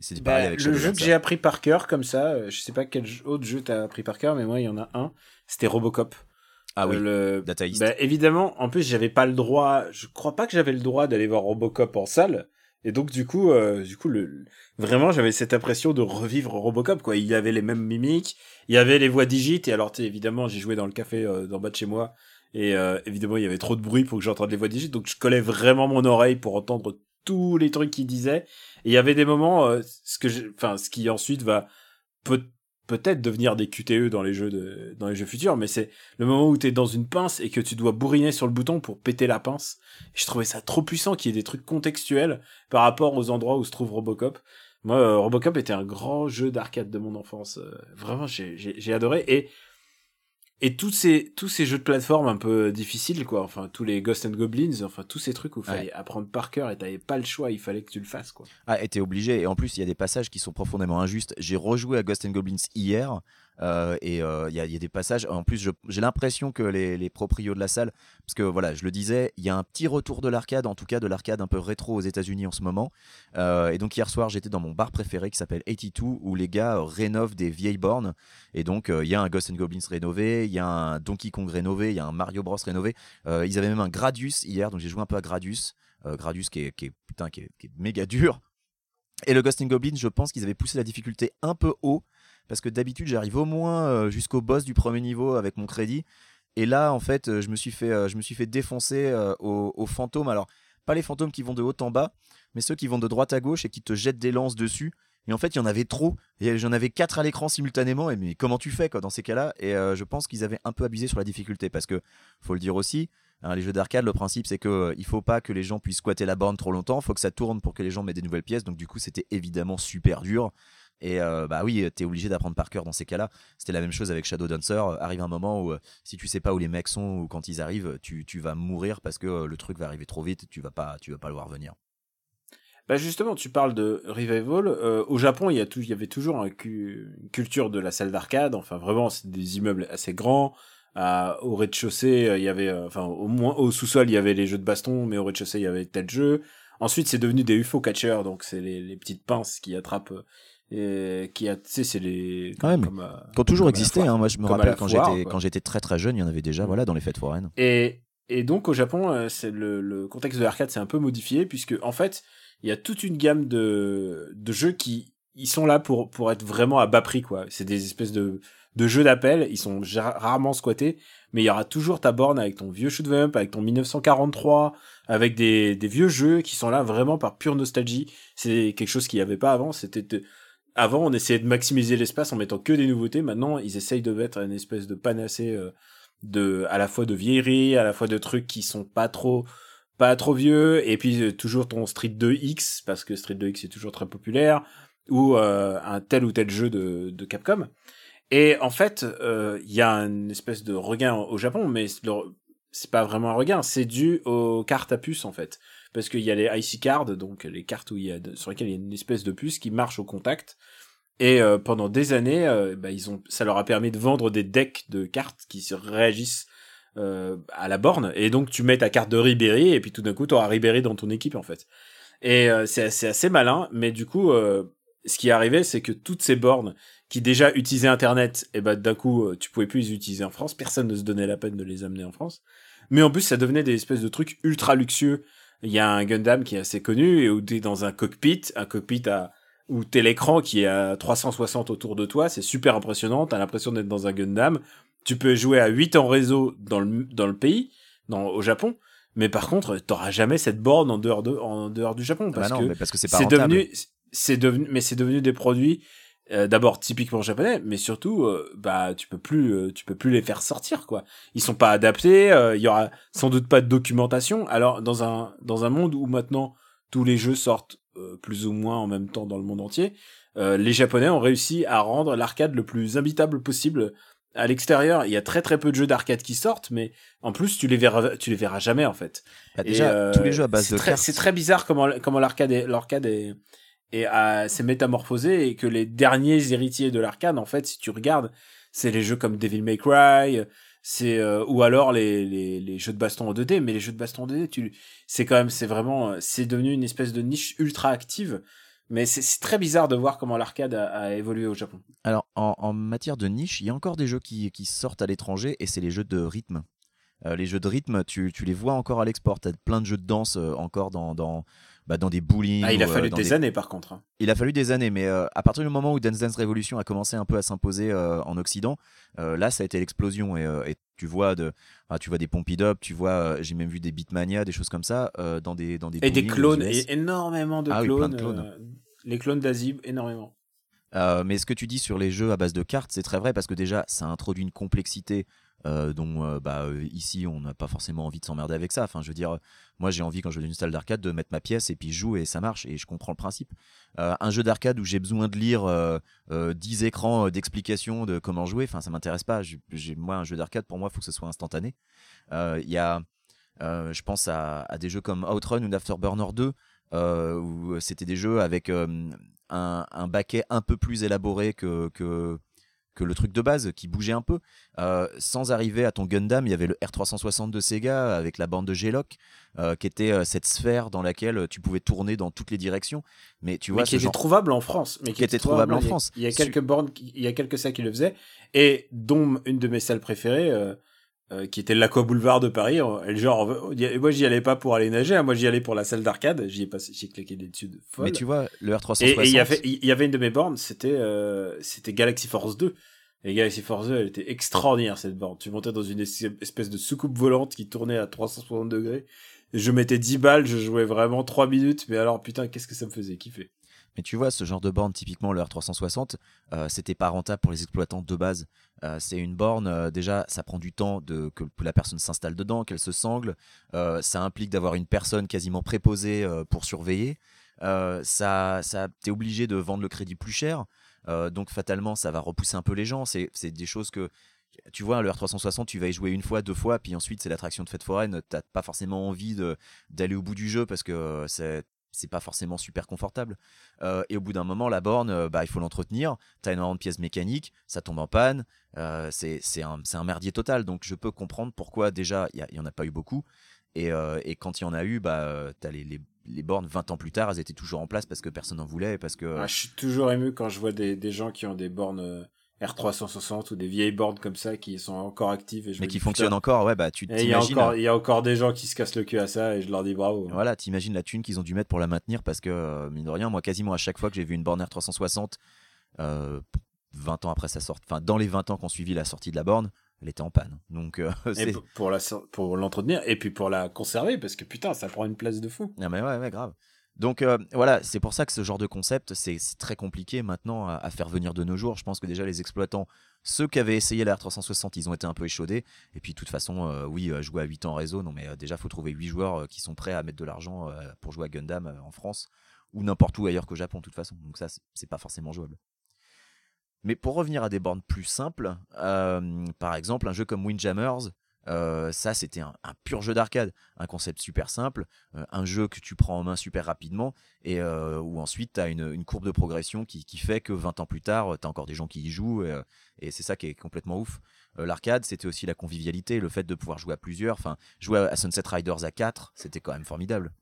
C'est Bah, avec le jeu que j'ai appris par cœur comme ça, euh, je sais pas quel autre jeu t'as appris par cœur, mais moi il y en a un. C'était Robocop. Ah oui, Euh, le... Data East. bah, évidemment, en plus j'avais pas le droit. Je crois pas que j'avais le droit d'aller voir Robocop en salle. Et donc du coup, euh, du coup, le... vraiment j'avais cette impression de revivre Robocop quoi. Il y avait les mêmes mimiques, il y avait les voix digites. Et alors évidemment, j'ai joué dans le café euh, d'en bas de chez moi. Et euh, évidemment, il y avait trop de bruit pour que j'entende les voix digites. Donc je collais vraiment mon oreille pour entendre tous les trucs qu'il disait. Et il y avait des moments, euh, ce que, enfin, ce qui ensuite va peut peut-être devenir des QTE dans les jeux dans les jeux futurs, mais c'est le moment où t'es dans une pince et que tu dois bourriner sur le bouton pour péter la pince. Je trouvais ça trop puissant qu'il y ait des trucs contextuels par rapport aux endroits où se trouve Robocop. Moi, euh, Robocop était un grand jeu d'arcade de mon enfance. Euh, vraiment, j'ai adoré. Et et tous ces tous ces jeux de plateforme un peu difficiles quoi enfin tous les Ghost and Goblins enfin tous ces trucs où il fallait apprendre par cœur et t'avais pas le choix il fallait que tu le fasses quoi Ah, et t'es obligé. Et en plus, il y a des passages qui sont profondément injustes. J'ai rejoué à Ghost and Goblins hier. Euh, et euh, il y, a- il y a des passages. En plus, j'ai l'impression que les, les proprios de la salle, parce que voilà, je le disais, il y a un petit retour de l'arcade, en tout cas de l'arcade un peu rétro aux États-Unis en ce moment. Euh, et donc hier soir, j'étais dans mon bar préféré qui s'appelle 82, où les gars euh, rénovent des vieilles bornes. Et donc, euh, il y a un Ghost and Goblins rénové, il y a un Donkey Kong rénové, il y a un Mario Bros rénové. Euh, ils avaient même un Gradius hier, donc j'ai joué un peu à Gradius. Euh, Gradius qui est, putain, qui est- qui est méga dur. Et le Ghost and Goblins, je pense qu'ils avaient poussé la difficulté un peu haut, parce que d'habitude j'arrive au moins euh, jusqu'au boss du premier niveau avec mon crédit. Et là, en fait, euh, je me suis fait, euh, je me suis fait défoncer aux, fantômes. Alors, pas les fantômes qui vont de haut en bas, mais ceux qui vont de droite à gauche et qui te jettent des lances dessus. Et en fait, il y en avait trop. Et j'en avais quatre à l'écran simultanément. Et mais comment tu fais dans ces cas-là? Et je pense qu'ils avaient un peu abusé sur la difficulté, parce que faut le dire aussi. hein, les jeux d'arcade, le principe c'est que euh, il faut pas que les gens puissent squatter la borne trop longtemps. Il faut que ça tourne pour que les gens mettent des nouvelles pièces. Donc du coup, c'était évidemment super dur. Et euh, bah oui, t'es obligé d'apprendre par cœur dans ces cas-là. C'était la même chose avec Shadow Dancer. Arrive un moment où euh, si tu sais pas où les mecs sont ou quand ils arrivent, tu, tu vas mourir parce que euh, le truc va arriver trop vite. Tu vas pas, tu vas pas le voir venir. Bah justement, tu parles de revival. Euh, au Japon, il y a tout, il y avait toujours une culture de la salle d'arcade. Enfin, vraiment, c'est des immeubles assez grands. Au rez-de-chaussée, euh, il y avait, euh, enfin, au moins au sous-sol, il y avait les jeux de baston, mais au rez-de-chaussée, il y avait tel jeu. Ensuite, c'est devenu des UFO catchers, donc c'est les, petites pinces qui attrapent, euh, et qui a, tu sais, c'est les. Quand même. comme, euh, Qui ont toujours existé. hein. Moi, je me Comme rappelle quand j'étais quand j'étais très très jeune, il y en avait déjà. Voilà, dans les fêtes foraines. Et, et donc au Japon, euh, c'est le, le contexte de l'arcade s'est un peu modifié puisque en fait, il y a toute une gamme de, de jeux qui ils sont là pour pour être vraiment à bas prix quoi. C'est des espèces de de jeux d'appel, ils sont rarement squattés, mais il y aura toujours ta borne avec ton vieux shoot 'em up, avec ton 1943, avec des des vieux jeux qui sont là vraiment par pure nostalgie. C'est quelque chose qu'il n'y avait pas avant, c'était avant, on essayait de maximiser l'espace en mettant que des nouveautés. Maintenant, ils essayent de mettre une espèce de panacée euh, de, à la fois de vieilleries, à la fois de trucs qui sont pas trop, pas trop vieux, et puis euh, toujours ton Street 2X, parce que Street 2X est toujours très populaire, ou euh, un tel ou tel jeu de, de Capcom. Et en fait, il y a une espèce de regain au Japon, mais c'est pas vraiment un regain, c'est dû aux cartes à puce en fait, parce qu'il y a les IC cards, donc les cartes où il y a sur lesquelles il y a une espèce de puce qui marche au contact. Et euh, pendant des années, euh, bah, ils ont, ça leur a permis de vendre des decks de cartes qui se réagissent euh, à la borne. Et donc tu mets ta carte de Ribéry et puis tout d'un coup tu auras Ribéry dans ton équipe en fait. Et c'est assez, assez malin, mais du coup, ce qui est arrivé, c'est que toutes ces bornes qui déjà utilisaient Internet, et ben d'un coup tu pouvais plus les utiliser en France. Personne ne se donnait la peine de les amener en France. Mais en plus, ça devenait des espèces de trucs ultra luxueux. Il y a un Gundam qui est assez connu et où t'es dans un cockpit, un cockpit à où t'es l'écran qui est à 360 autour de toi, c'est super impressionnant, t'as l'impression d'être dans un Gundam. Tu peux jouer à 8 en réseau dans le, dans le pays, dans, au Japon, mais par contre, t'auras jamais cette borne en dehors, de, en dehors du Japon, Ah parce bah non, que parce que c'est pas c'est rentable. devenu, c'est devenu, mais c'est devenu des produits euh, d'abord typiquement japonais, mais surtout, euh, bah tu peux plus, euh, tu peux plus les faire sortir quoi. Ils sont pas adaptés. euh, Il y aura sans doute pas de documentation. Alors dans un dans un monde où maintenant tous les jeux sortent euh, plus ou moins en même temps dans le monde entier, euh, les Japonais ont réussi à rendre l'arcade le plus habitable possible à l'extérieur. Il y a très très peu de jeux d'arcade qui sortent, mais en plus tu les verras, tu les verras jamais en fait. Bah, déjà, tous les jeux à base c'est de très-. C'est très bizarre comment comment l'arcade est l'arcade est et à s'est métamorphosé et que les derniers héritiers de l'arcade en fait si tu regardes c'est les jeux comme Devil May Cry c'est euh, ou alors les, les jeux de baston en 2D mais les jeux de baston en 2D tu c'est quand même c'est vraiment euh, c'est devenu une espèce de niche ultra active mais c'est très bizarre de voir comment l'arcade a, évolué au Japon Alors, en, matière de niche, il y a encore des jeux qui, qui sortent à l'étranger et c'est les jeux de rythme. Euh, les jeux de rythme, tu, tu les vois encore à l'export. Tu as plein de jeux de danse encore dans, dans, bah, dans des bowling. ah il a ou, euh, fallu dans des, des- années par contre hein. Il a fallu des années, mais euh, à partir du moment où Dance Dance Revolution a commencé un peu à s'imposer euh, en Occident, euh, là ça a été l'explosion et, euh, et tu vois de, tu vois des Pompid Up, tu vois, euh, j'ai même vu des Beatmania, des choses comme ça euh, dans des dans des et des bowling aux clone US. et énormément de Ah oui, clones, de clones. euh, les clones d'Azib énormément Euh, mais ce que tu dis sur les jeux à base de cartes, c'est très vrai parce que déjà, ça introduit une complexité euh, dont euh, bah, euh, ici, on n'a pas forcément envie de s'emmerder avec ça. Enfin, je veux dire, moi, j'ai envie quand je vais dans une salle d'arcade de mettre ma pièce et puis je joue et ça marche et je comprends le principe. Euh, un jeu d'arcade où j'ai besoin de lire euh, euh, 10 écrans euh, d'explications de comment jouer, enfin, ça m'intéresse pas. J'ai- moi, un jeu d'arcade, pour moi, il faut que ce soit instantané. Euh, Il y a, euh, je pense à, des jeux comme Outrun ou Afterburner 2 euh, où c'était des jeux avec euh, un, baquet un peu plus élaboré que, que le truc de base, qui bougeait un peu. Euh, sans arriver à ton Gundam, il y avait le R360 de Sega avec la bande de G-Lock, euh, qui était euh, cette sphère dans laquelle tu pouvais tourner dans toutes les directions. Mais tu vois, mais qui était genre- trouvable en France. Mais Qui était trouvable en il y a- France. Il y a quelques bornes, il y a quelques ça qui le faisaient, et dont une de mes salles préférées, euh, qui était l'Aqua Boulevard de Paris. Et genre, euh, y- moi j'y allais pas pour aller nager, hein, moi j'y allais pour la salle d'arcade. J'y ai passé, j'ai claqué des dessus de folle. mais tu vois, le Et R360. et il y avait, il y avait une de mes bornes, c'était euh, c'était Galaxy Force 2. Et Galaxy Force 2, elle était extraordinaire cette borne. Tu montais dans une es- espèce de soucoupe volante qui tournait à 360 degrés. Je mettais 10 balles, je jouais vraiment 3 minutes, mais alors putain, qu'est-ce que ça me faisait kiffer. Mais tu vois, ce genre de borne, typiquement le R360, euh, c'était pas rentable pour les exploitants de base. Euh, c'est une borne, euh, déjà, ça prend du temps que la personne s'installe dedans, qu'elle se sangle. Euh, ça implique d'avoir une personne quasiment préposée pour surveiller. Ça, ça, t'es obligé de vendre le crédit plus cher. Donc fatalement, ça va repousser un peu les gens. C'est c'est des choses que tu vois, le R360, tu vas y jouer une fois, deux fois, puis ensuite c'est l'attraction de fête foraine. T'as pas forcément envie d'aller au bout du jeu parce que euh, c'est pas forcément super confortable. Euh, et au bout d'un moment, la borne, euh, bah, il faut l'entretenir. T'as énormément de pièces mécaniques, ça tombe en panne. Euh, c'est un, un merdier total. Donc je peux comprendre pourquoi déjà il y, a- il y en a pas eu beaucoup. Et, euh, et quand il y en a eu, bah, euh, t'as les, les, les bornes 20 ans plus tard, elles étaient toujours en place parce que personne n'en voulait. Parce que, Ah, je suis toujours ému quand je vois des, des gens qui ont des bornes R360 ou des vieilles bornes comme ça qui sont encore actives. Et je mais qui fonctionnent encore, ouais, bah tu il y, a encore, il y a encore des gens qui se cassent le cul à ça et je leur dis bravo. Voilà, t'imagines la thune qu'ils ont dû mettre pour la maintenir parce que, euh, mine de rien, moi, quasiment à chaque fois que j'ai vu une borne R360, euh, 20 ans après sa sortie, enfin, dans les 20 ans qu'on suivi la sortie de la borne, elle était en panne. Donc, euh, Et pour- pour la pour l'entretenir et puis pour la conserver parce que putain ça prend une place de fou. Ah mais ouais, ouais, grave. Donc euh, voilà, c'est pour ça que ce genre de concept, c'est très compliqué maintenant à, faire venir de nos jours. Je pense que déjà les exploitants, ceux qui avaient essayé la R360, ils ont été un peu échaudés. Et puis de toute façon, euh, oui, euh, jouer à 8 ans en réseau, non mais euh, déjà faut trouver 8 joueurs qui sont prêts à mettre de l'argent pour jouer à Gundam en France ou n'importe où ailleurs qu'au Japon de toute façon. Donc ça, c'est- pas forcément jouable. Mais pour revenir à des bornes plus simples, par exemple un jeu comme Windjammers, euh, ça c'était un, pur jeu d'arcade, un concept super simple, euh, un jeu que tu prends en main super rapidement et euh, où ensuite tu as une, courbe de progression qui, fait que 20 ans plus tard, tu as encore des gens qui y jouent et, c'est ça qui est complètement ouf. L'arcade, c'était aussi la convivialité, le fait de pouvoir jouer à plusieurs, enfin jouer à Sunset Riders à 4, c'était quand même formidable.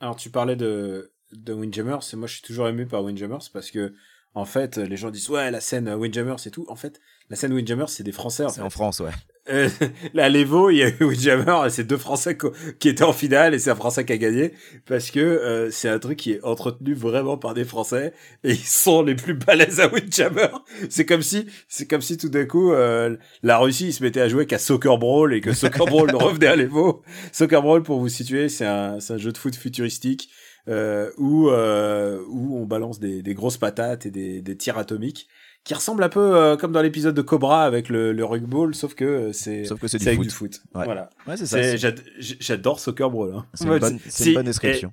Alors tu parlais de de Windjammers et moi je suis toujours ému par Windjammers parce que en fait les gens disent ouais la scène Windjammers et tout. En fait la scène Windjammers c'est des Français en C'est fait. en France, ouais. Euh, là, l'Evo, il y a eu Windjammer, c'est deux Français qui étaient en finale, et c'est un Français qui a gagné, parce que euh, c'est un truc qui est entretenu vraiment par des Français, et ils sont les plus balèzes à Windjammer. C'est comme si, c'est comme si tout d'un coup, euh, la Russie, ils se mettait à jouer qu'à Soccer Brawl, et que Soccer Brawl revenait à l'Evo. Soccer Brawl, pour vous situer, c'est un, c'est un jeu de foot futuristique, euh, où, euh, où on balance des, des grosses patates et des, des tirs atomiques qui ressemble un peu euh, comme dans l'épisode de Cobra avec le, le rugby, sauf que euh, c'est Sauf que c'est du avec foot. du foot. Ouais. Voilà. Ouais, c'est ça. C'est- c'est- j'ad- J'adore Soccer Brawl. Hein. C'est une, bonne- c'est- c'est si- une bonne description.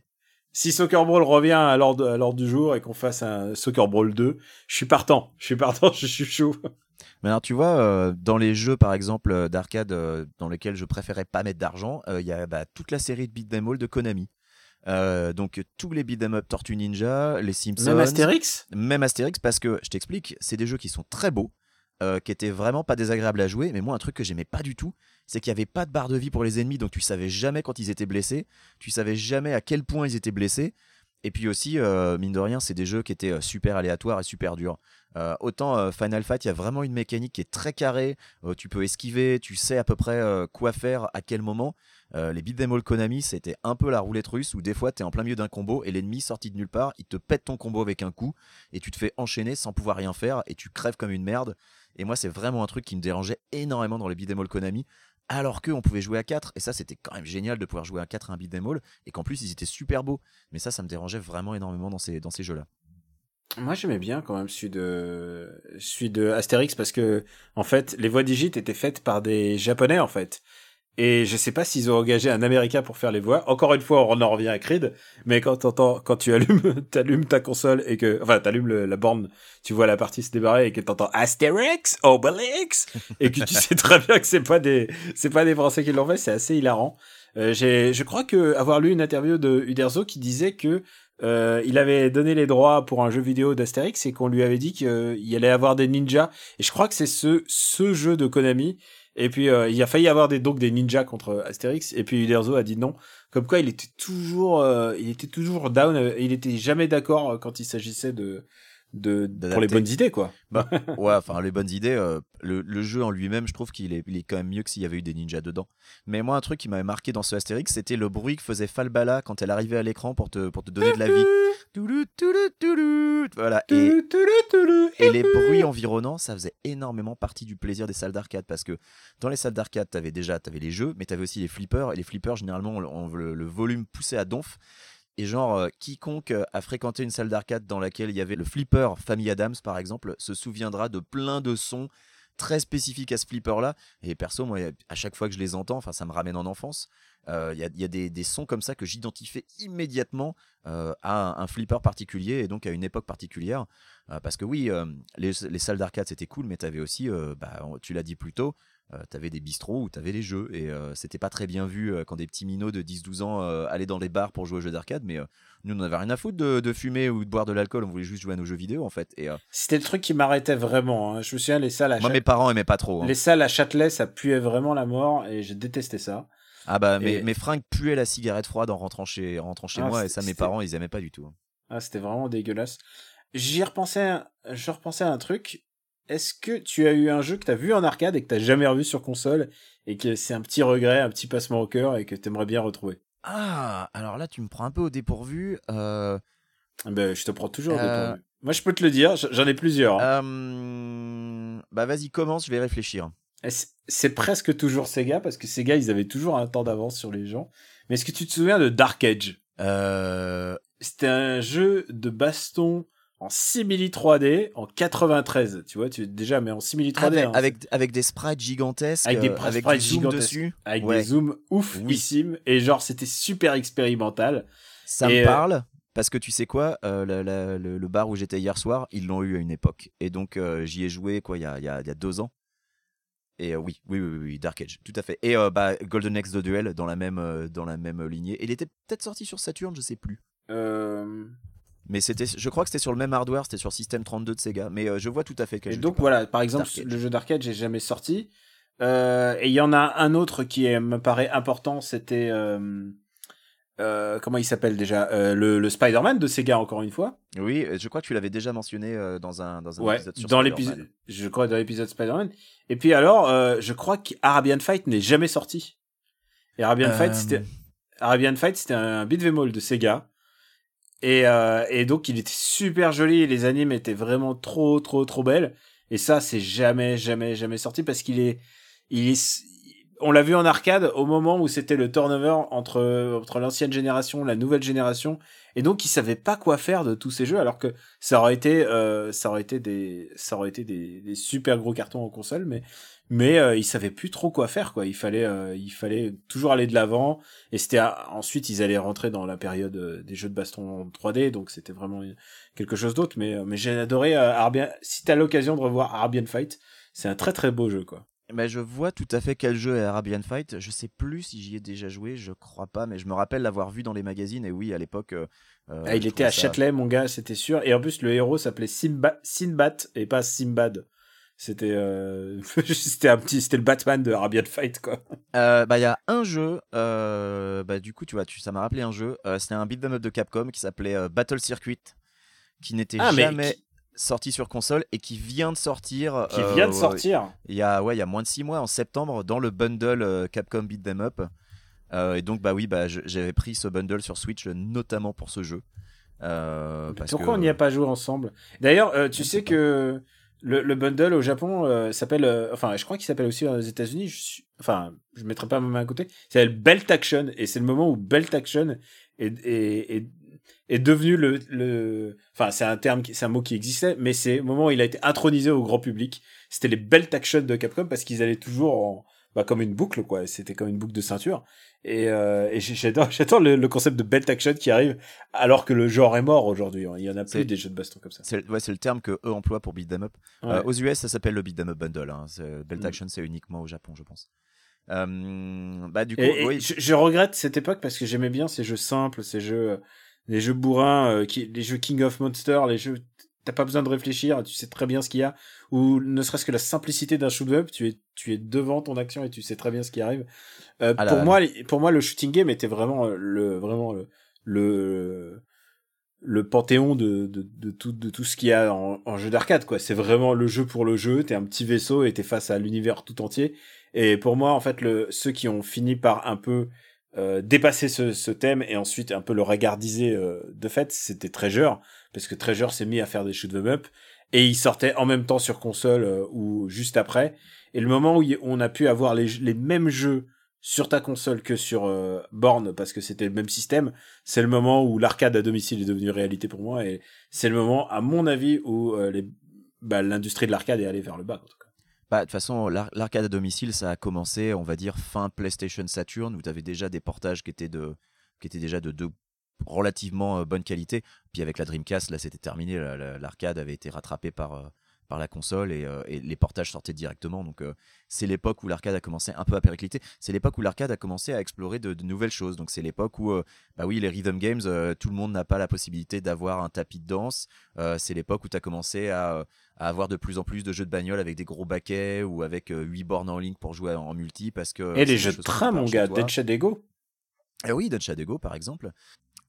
Si Soccer Brawl revient à l'ordre à l'ordre du jour et qu'on fasse un Soccer Brawl 2, je suis partant. Je suis partant, je suis chaud. Mais alors tu vois, euh, dans les jeux par exemple euh, d'arcade euh, dans lesquels je préférais pas mettre d'argent, euh, il y a bah, toute la série de beat'em all de Konami. Euh, donc tous les beat'em up Tortue Ninja, les Simpsons, Même Astérix? Même Astérix parce que je t'explique, c'est des jeux qui sont très beaux, euh, qui étaient vraiment pas désagréables à jouer, mais moi un truc que j'aimais pas du tout, c'est qu'il y avait pas de barre de vie pour les ennemis, donc tu savais jamais quand ils étaient blessés, tu savais jamais à quel point ils étaient blessés. Et puis aussi, euh, mine de rien, c'est des jeux qui étaient super aléatoires et super durs. Euh, autant euh, Final Fight, il y a vraiment une mécanique qui est très carrée. tu peux esquiver, tu sais à peu près quoi faire, à quel moment. Euh, les beat'em all Konami, c'était un peu la roulette russe où des fois tu es en plein milieu d'un combo et l'ennemi sorti de nulle part, il te pète ton combo avec un coup et tu te fais enchaîner sans pouvoir rien faire et tu crèves comme une merde. Et moi, c'est vraiment un truc qui me dérangeait énormément dans les beat'em all Konami. Alors qu'on pouvait jouer à 4, et ça c'était quand même génial de pouvoir jouer à 4 à un beat'em all, et qu'en plus ils étaient super beaux. Mais ça, ça me dérangeait vraiment énormément dans ces, dans ces jeux-là. Moi, j'aimais bien quand même celui de, celui de Astérix parce que, en fait, les voix digites étaient faites par des Japonais, en fait. Et je sais pas s'ils ont engagé un Américain pour faire les voix. Encore une fois, on en revient à Creed. Mais quand t'entends, quand tu allumes, t'allumes ta console et que, enfin, t'allumes le- la borne, tu vois la partie se débarrer et que t'entends Astérix, Obélix, et que tu sais très bien que c'est pas des, c'est pas des Français qui l'ont fait, c'est assez hilarant. Euh, j'ai, je crois que avoir lu une interview de Uderzo qui disait que euh, il avait donné les droits pour un jeu vidéo d'Astérix et qu'on lui avait dit qu'il allait avoir des ninjas. Et je crois que c'est ce, ce jeu de Konami. Et puis euh, il a failli avoir des donc des ninjas contre Astérix. Et puis Uderzo a dit non. Comme quoi il était toujours, euh, il était toujours down. euh, Il était jamais d'accord quand il s'agissait de, de pour les bonnes idées quoi. Bah, ouais, enfin, les bonnes idées. euh, le, le jeu en lui-même, je trouve qu'il est, il est quand même mieux que s'il y avait eu des ninjas dedans. Mais moi, un truc qui m'avait marqué dans ce Astérix, c'était le bruit que faisait Falbala quand elle arrivait à l'écran pour te, pour te donner de la vie. Voilà. Et, et les bruits environnants, ça faisait énormément partie du plaisir des salles d'arcade parce que dans les salles d'arcade, t'avais déjà t'avais les jeux, mais t'avais aussi les flippers. Et les flippers, généralement, on, on- le, le volume poussé à donf. Et genre, euh, quiconque euh, a fréquenté une salle d'arcade dans laquelle il y avait le flipper Famille Adams, par exemple, se souviendra de plein de sons très spécifiques à ce flipper-là. Et perso, moi, à chaque fois que je les entends, enfin, ça me ramène en enfance. Euh, Il y a, il y a des, sons comme ça que j'identifie immédiatement euh, à un, flipper particulier et donc à une époque particulière. Euh, parce que oui, euh, les, les salles d'arcade c'était cool, mais t'avais aussi, euh, bah, tu l'as dit plus tôt, euh, t'avais des bistrots où t'avais les jeux et euh, c'était pas très bien vu euh, quand des petits minots de 10-12 ans euh, allaient dans les bars pour jouer aux jeux d'arcade, mais euh, nous on avait rien à foutre de, de fumer ou de boire de l'alcool, on voulait juste jouer à nos jeux vidéo en fait. Et euh, C'était le truc qui m'arrêtait vraiment. hein. Je me souviens les salles à moi mes parents aimaient pas trop. hein. les salles à Châtelet, ça puait vraiment la mort et j'ai détesté ça. Ah bah mes, Et- mes fringues puaient la cigarette froide en rentrant chez, en rentrant chez Ah, moi et ça mes parents ils aimaient pas du tout. hein. Ah, c'était vraiment dégueulasse. J'y repensais, je repensais à un truc. Est-ce que tu as eu un jeu que t'as vu en arcade et que t'as jamais revu sur console et que c'est un petit regret, un petit passement au cœur et que t'aimerais bien retrouver? Ah alors là tu me prends un peu au dépourvu. Euh, Ben, je te prends toujours. au Euh. dépourvu. Moi, je peux te le dire, j'en ai plusieurs. hein. euh, bah vas-y commence, je vais réfléchir. C'est- presque toujours Sega parce que Sega, ils avaient toujours un temps d'avance sur les gens. Mais est-ce que tu te souviens de Dark Age? Euh, C'était un jeu de baston en simili 3D en 93. Tu vois, tu déjà, mais en simili 3D. avec, hein. avec, avec des sprites gigantesques, Avec des euh, avec sprites du zoom gigantesques. dessus. avec Ouais. des zooms oufissimes et genre c'était super expérimental. Ça Et, me euh, parle parce que tu sais quoi, euh, la- la- le, le bar où j'étais hier soir, ils l'ont eu à une époque. Et donc euh, j'y ai joué quoi il y a, y a- y a deux ans. Et euh, oui, oui, oui, oui, Dark Age, tout à fait. Et euh, bah, Golden Axe de Duel dans la même, euh, dans la même lignée. Il était peut-être sorti sur Saturn, je sais plus. Mais c'était, je crois que c'était sur le même hardware, c'était sur System 32 de Sega. Mais euh, je vois tout à fait quel et jeu donc voilà, par exemple le jeu d'arcade j'ai jamais sorti. Euh, et il y en a un autre qui est- me paraît important, c'était euh, euh, comment il s'appelle déjà Euh, le, le Spider-Man de Sega encore une fois. Oui, je crois que tu l'avais déjà mentionné euh, dans un, dans un Ouais, épisode sur dans Spider-Man. l'épisode, je crois dans l'épisode Spider-Man. Et puis alors, euh, je crois qu'Arabian Fight n'est jamais sorti. Et Arabian Euh, Fight, c'était Arabian Fight, c'était un beat'em all de Sega. Et, euh, et donc il était super joli, les animes étaient vraiment trop trop trop belles. Et ça, c'est jamais jamais jamais sorti parce qu'il est, il est, on l'a vu en arcade au moment où c'était le turnover entre entre l'ancienne génération, la nouvelle génération, et donc ils savaient pas quoi faire de tous ces jeux, alors que ça aurait été, euh, ça aurait été des, ça aurait été des super gros cartons en console, mais mais euh, ils savaient plus trop quoi faire quoi. Il fallait, euh, il fallait toujours aller de l'avant. Et c'était à- ensuite ils allaient rentrer dans la période euh, des jeux de baston en 3D, donc c'était vraiment quelque chose d'autre. Mais euh, mais j'ai adoré euh. Si t'as l'occasion de revoir Arabian Fight, c'est un très très beau jeu quoi. Bah, je vois tout à fait quel jeu est Arabian Fight. Je sais plus si j'y ai déjà joué, je crois pas, mais je me rappelle l'avoir vu dans les magazines. Et oui, à l'époque. euh, Ah, il était à ça- Châtelet, mon gars, c'était sûr. Et en plus, le héros s'appelait Simba, Sinbad et pas Simbad. C'était, euh... c'était un petit, c'était le Batman de Arabian Fight, quoi. Euh, bah, il y a un jeu. euh, bah, du coup, tu vois, tu, ça m'a rappelé un jeu. C'était un beat'em up de Capcom qui s'appelait Battle Circuit, qui n'était Ah, mais jamais qui- sorti sur console et qui vient de sortir. Qui vient de sortir. Il y a, ouais, il y a moins de 6 mois, en septembre, dans le bundle Capcom Beat 'em Up. Et donc, bah oui, bah, j'avais pris ce bundle sur Switch, notamment pour ce jeu. Euh, parce Pourquoi que- on n'y a pas joué ensemble? D'ailleurs, euh, tu sais que le, le bundle au Japon euh, s'appelle, euh, enfin, je crois qu'il s'appelle aussi aux États-Unis. Enfin, je mettrai pas ma main à côté. S'appelle Belt Action et c'est le moment où Belt Action est, est, est, est devenu le, le, enfin c'est un terme, c'est un mot qui existait, mais c'est au moment où il a été intronisé au grand public. C'était les belt action de Capcom parce qu'ils allaient toujours en, bah, comme une boucle quoi. C'était comme une boucle de ceinture. Et, euh, et j'adore, j'adore le, le concept de belt action qui arrive alors que le genre est mort aujourd'hui. Il y en a plus des jeux de baston comme ça. C'est ouais, c'est le terme que eux emploient pour beat 'em up. Ouais. Euh, aux US, ça s'appelle le beat 'em up bundle. Hein. Belt Mm. action, c'est uniquement au Japon, je pense. Euh, bah du coup, Et, et oui. je, je regrette cette époque parce que j'aimais bien ces jeux simples, ces jeux, euh, les jeux bourrins, euh, qui, les jeux King of Monsters, les jeux, t'as pas besoin de réfléchir, tu sais très bien ce qu'il y a, ou ne serait-ce que la simplicité d'un shoot up, tu es, tu es devant ton action et tu sais très bien ce qui arrive. Euh, Ah pour là, moi, pour moi, le shooting game était vraiment euh, le, vraiment le, le, le panthéon de, de, de tout, de tout ce qu'il y a en, en jeu d'arcade, quoi. C'est vraiment le jeu pour le jeu, t'es un petit vaisseau et t'es face à l'univers tout entier. Et pour moi, en fait, le, ceux qui ont fini par un peu euh, dépasser ce, thème et ensuite un peu le regardiser euh, de fait, c'était Treasure, parce que Treasure s'est mis à faire des shoot 'em up et il sortait en même temps sur console euh, ou juste après. Et le moment où on a pu avoir les, les mêmes jeux sur ta console que sur euh, borne parce que c'était le même système, c'est le moment où l'arcade à domicile est devenu réalité pour moi et c'est le moment, à mon avis, où les, bah, l'industrie de l'arcade est allée vers le bas. En tout cas. Bah, de toute façon, l'ar- l'arcade à domicile, ça a commencé, on va dire, fin PlayStation Saturn, où tu avais déjà des portages qui étaient, de, qui étaient déjà de, de relativement euh, bonne qualité. Puis avec la Dreamcast, là, c'était terminé. la- la- L'arcade avait été rattrapé par, euh, par la console et, euh, et les portages sortaient directement. Donc, euh, c'est l'époque où l'arcade a commencé un peu à péricliter. C'est l'époque où l'arcade a commencé à explorer de, de nouvelles choses. Donc, c'est l'époque où, euh, bah oui, les rhythm games, tout le monde n'a pas la possibilité d'avoir un tapis de danse. C'est l'époque où tu as commencé à à avoir de plus en plus de jeux de bagnole avec des gros baquets ou avec 8 bornes en ligne pour jouer en multi parce que et les jeux de train, mon gars. Dead Shadow Eh oui, Dead Shadow par exemple.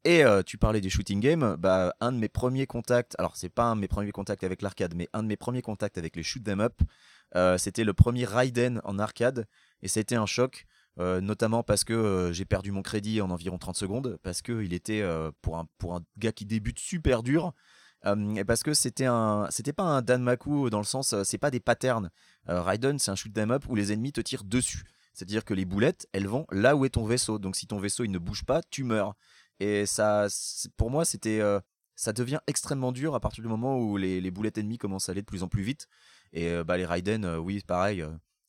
Et euh, tu parlais des shooting games, bah, un de mes premiers contacts, alors c'est pas un de mes premiers contacts avec l'arcade, mais un de mes premiers contacts avec les shoot 'em up, euh, c'était le premier Raiden en arcade, et ça a été un choc, euh, notamment parce que j'ai perdu mon crédit en environ 30 secondes, parce qu'il était, pour, un, gars qui débute, super dur, et parce que c'était un, c'était pas un Danmaku dans le sens, c'est pas des patterns. Raiden, c'est un shoot 'em up où les ennemis te tirent dessus. C'est-à-dire que les boulettes, elles vont là où est ton vaisseau. Donc si ton vaisseau il ne bouge pas, tu meurs. Et ça, pour moi, c'était, euh, ça devient extrêmement dur à partir du moment où les, boulettes ennemies commencent à aller de plus en plus vite. Et euh, bah, les Raiden, euh, oui, pareil.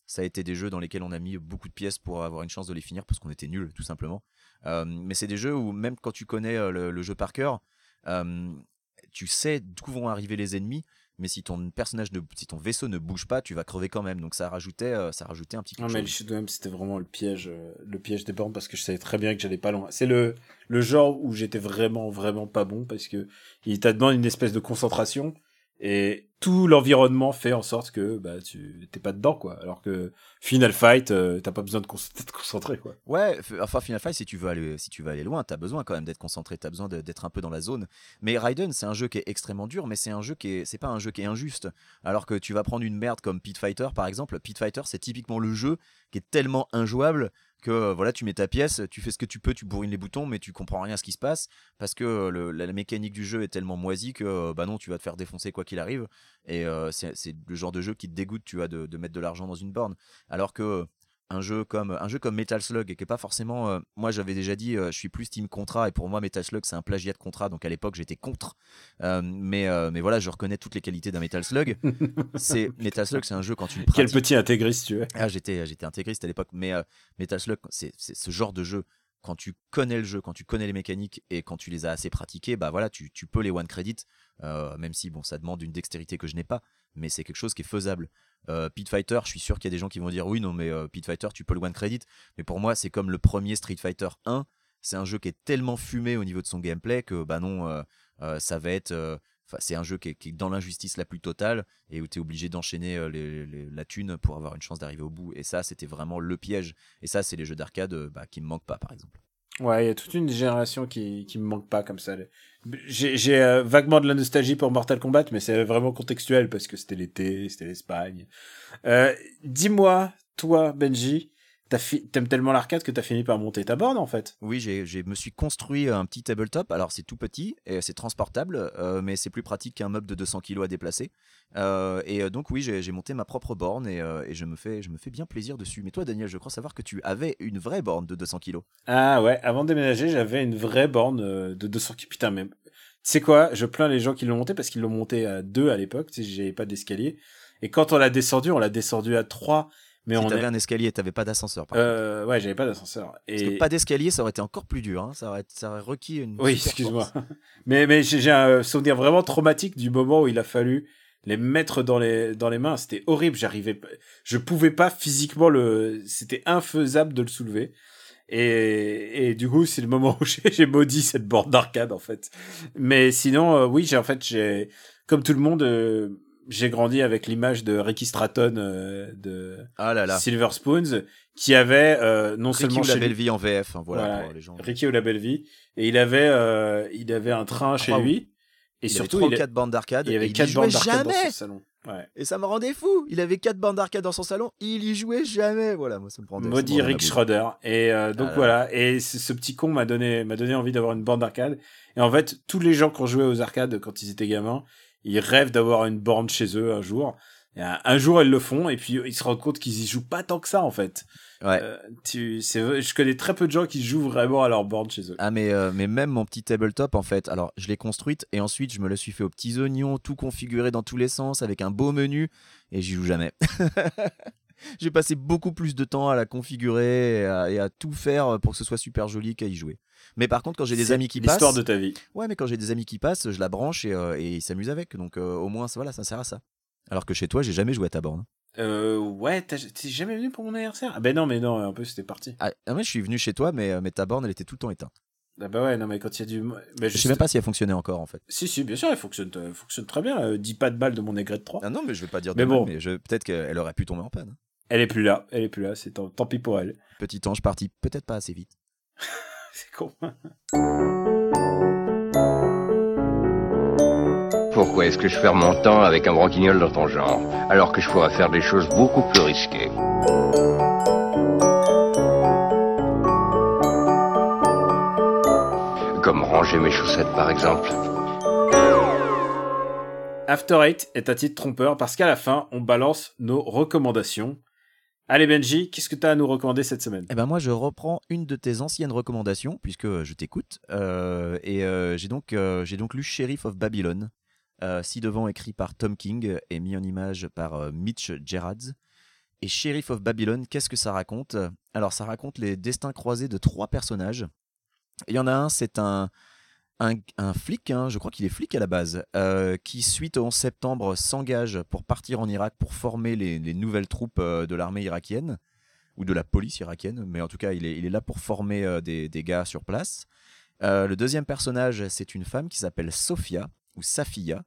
ça a été des jeux dans lesquels on a mis beaucoup de pièces pour avoir une chance de les finir parce qu'on était nuls, tout simplement. Mais c'est des jeux où même quand tu connais le, jeu par cœur, tu sais d'où vont arriver les ennemis, mais si ton personnage, ne, si ton vaisseau ne bouge pas, tu vas crever quand même. Donc ça rajoutait, euh, ça rajoutait un petit Non mais le chose. shoot 'em up c'était vraiment le piège, euh, le piège des bornes parce que je savais très bien que j'allais pas loin. C'est le le genre où j'étais vraiment vraiment pas bon parce que il t'a demandé une espèce de concentration et tout l'environnement fait en sorte que bah tu t'es pas dedans quoi. Alors que Final Fight euh, t'as pas besoin de con- d'être concentré quoi. Ouais, enfin Final Fight, si tu veux aller, si tu veux aller loin, t'as besoin quand même d'être concentré, t'as besoin d'être un peu dans la zone. Mais Raiden, c'est un jeu qui est extrêmement dur, mais c'est un jeu qui est, c'est pas un jeu qui est injuste. Alors que tu vas prendre une merde comme Pit Fighter par exemple, Pit Fighter, c'est typiquement le jeu qui est tellement injouable que euh, voilà, tu mets ta pièce, tu fais ce que tu peux, tu bourrines les boutons, mais tu comprends rien à ce qui se passe parce que euh, la, mécanique du jeu est tellement moisie que euh, bah non, tu vas te faire défoncer quoi qu'il arrive. Et c'est le genre de jeu qui te dégoûte, tu vois, de mettre de l'argent dans une borne. Alors que un jeu comme un jeu comme Metal Slug qui est pas forcément euh, moi j'avais déjà dit euh, je suis plus team Contra et pour moi Metal Slug c'est un plagiat de Contra donc à l'époque j'étais contre. Euh, mais mais voilà je reconnais toutes les qualités d'un Metal Slug. C'est Metal Slug c'est un jeu quand tu le Quel pratiques. petit intégriste tu es. ah, j'étais j'étais intégriste à l'époque. Mais Metal Slug c'est c'est ce genre de jeu. Quand tu connais le jeu quand tu connais les mécaniques et quand tu les as assez pratiquées bah voilà tu, tu peux les one credit euh, même si bon ça demande une dextérité que je n'ai pas. Mais c'est quelque chose qui est faisable euh, Pit Fighter, je suis sûr qu'il y a des gens qui vont dire oui, non, mais euh, Pit Fighter, tu peux le one credit. Mais pour moi, c'est comme le premier Street Fighter 1. C'est un jeu qui est tellement fumé au niveau de son gameplay que, bah non, euh, euh, ça va être. euh, c'est un jeu qui est, qui dans l'injustice la plus totale et où tu es obligé d'enchaîner la thune pour avoir une chance d'arriver au bout. Et ça, c'était vraiment le piège. Et ça, c'est les jeux d'arcade bah, qui me manquent pas, par exemple. Ouais, il y a toute une génération qui, qui me manque pas comme ça. J'ai euh, vaguement de la nostalgie pour Mortal Kombat, mais c'est vraiment contextuel parce que c'était l'été, c'était l'Espagne. Euh, Dis-moi, toi, Benji, t'aimes tellement l'arcade que t'as fini par monter ta borne en fait. Oui, j'ai- me suis construit un petit tabletop. Alors, c'est tout petit et c'est transportable, euh, mais c'est plus pratique qu'un meuble de 200 kg à déplacer. Euh, et euh, donc, oui, j'ai, monté ma propre borne et, euh, et je, me fais, je me fais bien plaisir dessus. Mais toi, Daniel, je crois savoir que tu avais une vraie borne de 200 kg. Ah ouais, avant de déménager, j'avais une vraie borne euh, de 200 kg. Putain, mais tu sais quoi? Je plains les gens qui l'ont monté parce qu'ils l'ont monté à deux à l'époque. Tu sais, j'avais pas d'escalier. Et quand on l'a descendu, on l'a descendu à 3 Mais si on t'avais est... un escalier, t'avais pas d'ascenseur. Euh, ouais, j'avais pas d'ascenseur. Parce Et que pas d'escalier, ça aurait été encore plus dur. hein. Ça, aurait, ça aurait requis une. oui, excuse-moi. mais mais j'ai un souvenir vraiment traumatique du moment où il a fallu les mettre dans les dans les mains. C'était horrible. J'arrivais, je pouvais pas physiquement le. C'était infaisable de le soulever. Et, et du coup, c'est le moment où j'ai j'ai maudit cette borne d'arcade en fait. Mais sinon, euh, oui, j'ai en fait, j'ai comme tout le monde, euh, j'ai grandi avec l'image de Ricky Stratton euh, de Ah là là. Silver Spoons, qui avait euh, non Ricky seulement ou la belle vie en VF. hein, voilà, voilà, pour les gens. Ricky ou la belle vie, et il avait il il avait un train chez Trois- lui, et il surtout avait il, quatre bandes d'arcade. il avait quatre bandes d'arcade dans son salon. Ouais. Et ça me rendait fou. Il avait quatre bandes d'arcade dans son salon. Il y jouait jamais. Voilà, moi ça me rendait. Maudit Rick. Schroeder. Et euh, donc Ah là voilà. Et ce, petit con m'a donné, m'a donné envie d'avoir une borne d'arcade. Et en fait, tous les gens qui ont joué aux arcades quand ils étaient gamins, ils rêvent d'avoir une borne chez eux un jour. Et un, un jour, ils le font. Et puis, ils se rendent compte qu'ils y jouent pas tant que ça, en fait. Ouais. Euh, tu, je connais très peu de gens qui jouent vraiment à leur borne chez eux. Ah mais, euh, mais même mon petit tabletop en fait, alors je l'ai construite et ensuite je me le suis fait aux petits oignons, tout configuré dans tous les sens avec un beau menu et j'y joue jamais. J'ai passé beaucoup plus de temps à la configurer et à, et à tout faire pour que ce soit super joli qu'à y jouer. Mais par contre quand j'ai des amis qui passent, L'histoire de ta vie. ouais mais quand j'ai des amis qui passent, je la branche et, euh, et ils s'amusent avec, donc euh, au moins ça, voilà ça sert à ça. Alors que chez toi j'ai jamais joué à ta borne. Euh, ouais, t'es jamais venu pour mon anniversaire? Ah ben non, mais non, en plus c'était parti. Ah, ah ouais, je suis venu chez toi mais, euh, mais ta borne elle était tout le temps éteinte. Ah bah ouais, non mais quand il y a du... Bah, Je sais même pas si elle fonctionnait encore en fait. Si, si, bien sûr, elle fonctionne, elle fonctionne très bien. Euh, 10 pas de balle de mon aigrette 3. Ah non mais je vais pas dire de Mais mal, bon. mais je- peut-être qu'elle aurait pu tomber en panne. Elle est plus là, elle est plus là, c'est tant, tant pis pour elle. Petit ange parti peut-être pas assez vite. C'est con. Pourquoi est-ce que je perds mon temps avec un branquignol dans ton genre, alors que je pourrais faire des choses beaucoup plus risquées? Comme ranger mes chaussettes par exemple. After Eight est un titre trompeur parce qu'à la fin, on balance nos recommandations. Allez Benji, qu'est-ce que t'as à nous recommander cette semaine? Eh ben moi, je reprends une de tes anciennes recommandations, puisque euh, je t'écoute. euh, et euh, j'ai donc, j'ai donc lu Sheriff of Babylon, ci-devant écrit par Tom King et mis en image par Mitch Gerards. Et Sheriff of Babylon, qu'est-ce que ça raconte? Alors, ça raconte les destins croisés de trois personnages. Il y en a un, c'est un, un, flic, hein, je crois qu'il est flic à la base, euh, qui, suite au 11 septembre, s'engage pour partir en Irak pour former les, les nouvelles troupes euh, de l'armée irakienne ou de la police irakienne, mais en tout cas, il est, là pour former euh, des, gars sur place. Le deuxième personnage, c'est une femme qui s'appelle Sophia, ou Safia,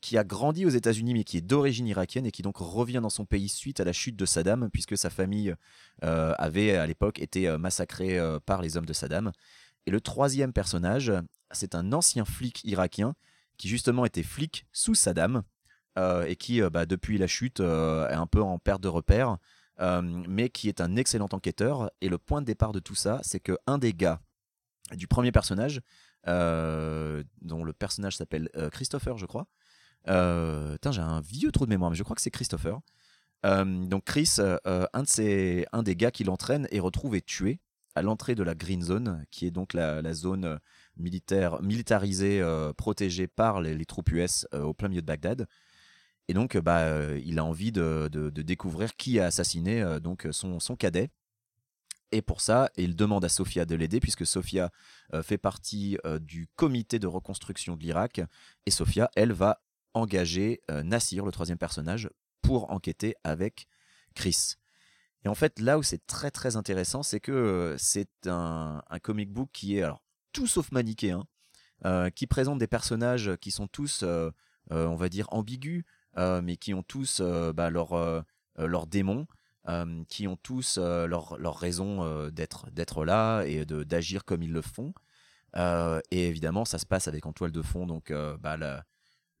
qui a grandi aux États-Unis, mais qui est d'origine irakienne et qui donc revient dans son pays suite à la chute de Saddam, puisque sa famille avait à l'époque été massacrée par les hommes de Saddam. Et le troisième personnage, c'est un ancien flic irakien qui justement était flic sous Saddam euh, et qui, euh, bah, depuis la chute, euh, est un peu en perte de repère mais qui est un excellent enquêteur. Et le point de départ de tout ça, c'est que un des gars du premier personnage, dont le personnage s'appelle Christopher, je crois. J'ai un vieux trou de mémoire, mais je crois que c'est Christopher. Donc Chris, un, un des gars qui l'entraîne, est retrouvé tué à l'entrée de la Green Zone, qui est donc la, zone euh, militaire, militarisée, euh, protégée par les, troupes US euh, au plein milieu de Bagdad. Et donc, bah, il a envie de, découvrir qui a assassiné donc son, son cadet. Et pour ça, il demande à Sofia de l'aider, puisque Sofia fait partie du comité de reconstruction de l'Irak. Et Sofia, elle, va engager Nassir, le troisième personnage, pour enquêter avec Chris. Et en fait, là où c'est très très intéressant, c'est que euh, c'est un, comic book qui est alors tout sauf manichéen, euh, qui présente des personnages qui sont tous, euh, euh, on va dire, ambigus, euh, mais qui ont tous euh, bah, euh, euh, leurs démons, euh, qui ont tous euh, leur, leur raison euh, d'être là et d'agir comme ils le font. Euh, et évidemment, ça se passe avec en toile de fond donc euh, bah,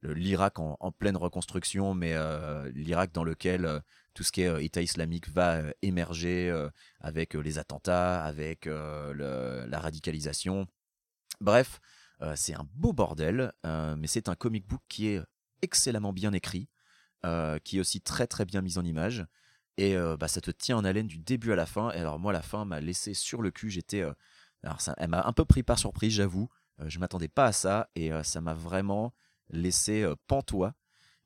l'Irak en, pleine reconstruction, mais euh, l'Irak dans lequel euh, tout ce qui est euh, État islamique va euh, émerger euh, avec les attentats, avec la radicalisation. Bref, c'est un beau bordel, mais c'est un comic book qui est excellemment bien écrit, qui est aussi très très bien mis en image. Et bah, ça te tient en haleine du début à la fin. Et alors moi, la fin m'a laissé sur le cul. J'étais, elle m'a un peu pris par surprise, j'avoue. Je m'attendais pas à ça et ça m'a vraiment laissé pantois.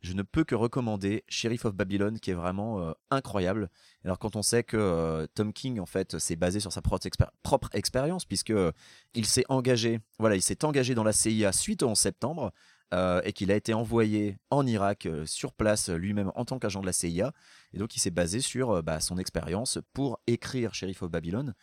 Je ne peux que recommander Sheriff of Babylon, qui est vraiment euh, incroyable. Alors quand on sait que euh, Tom King en fait s'est basé sur sa propre, expér- propre expérience, puisque euh, il s'est engagé, voilà, il s'est engagé dans la CIA suite au 11 septembre. et qu'il a été envoyé en Irak sur place lui-même en tant qu'agent de la CIA. Et donc il s'est basé sur bah, son expérience pour écrire Sheriff of Babylon.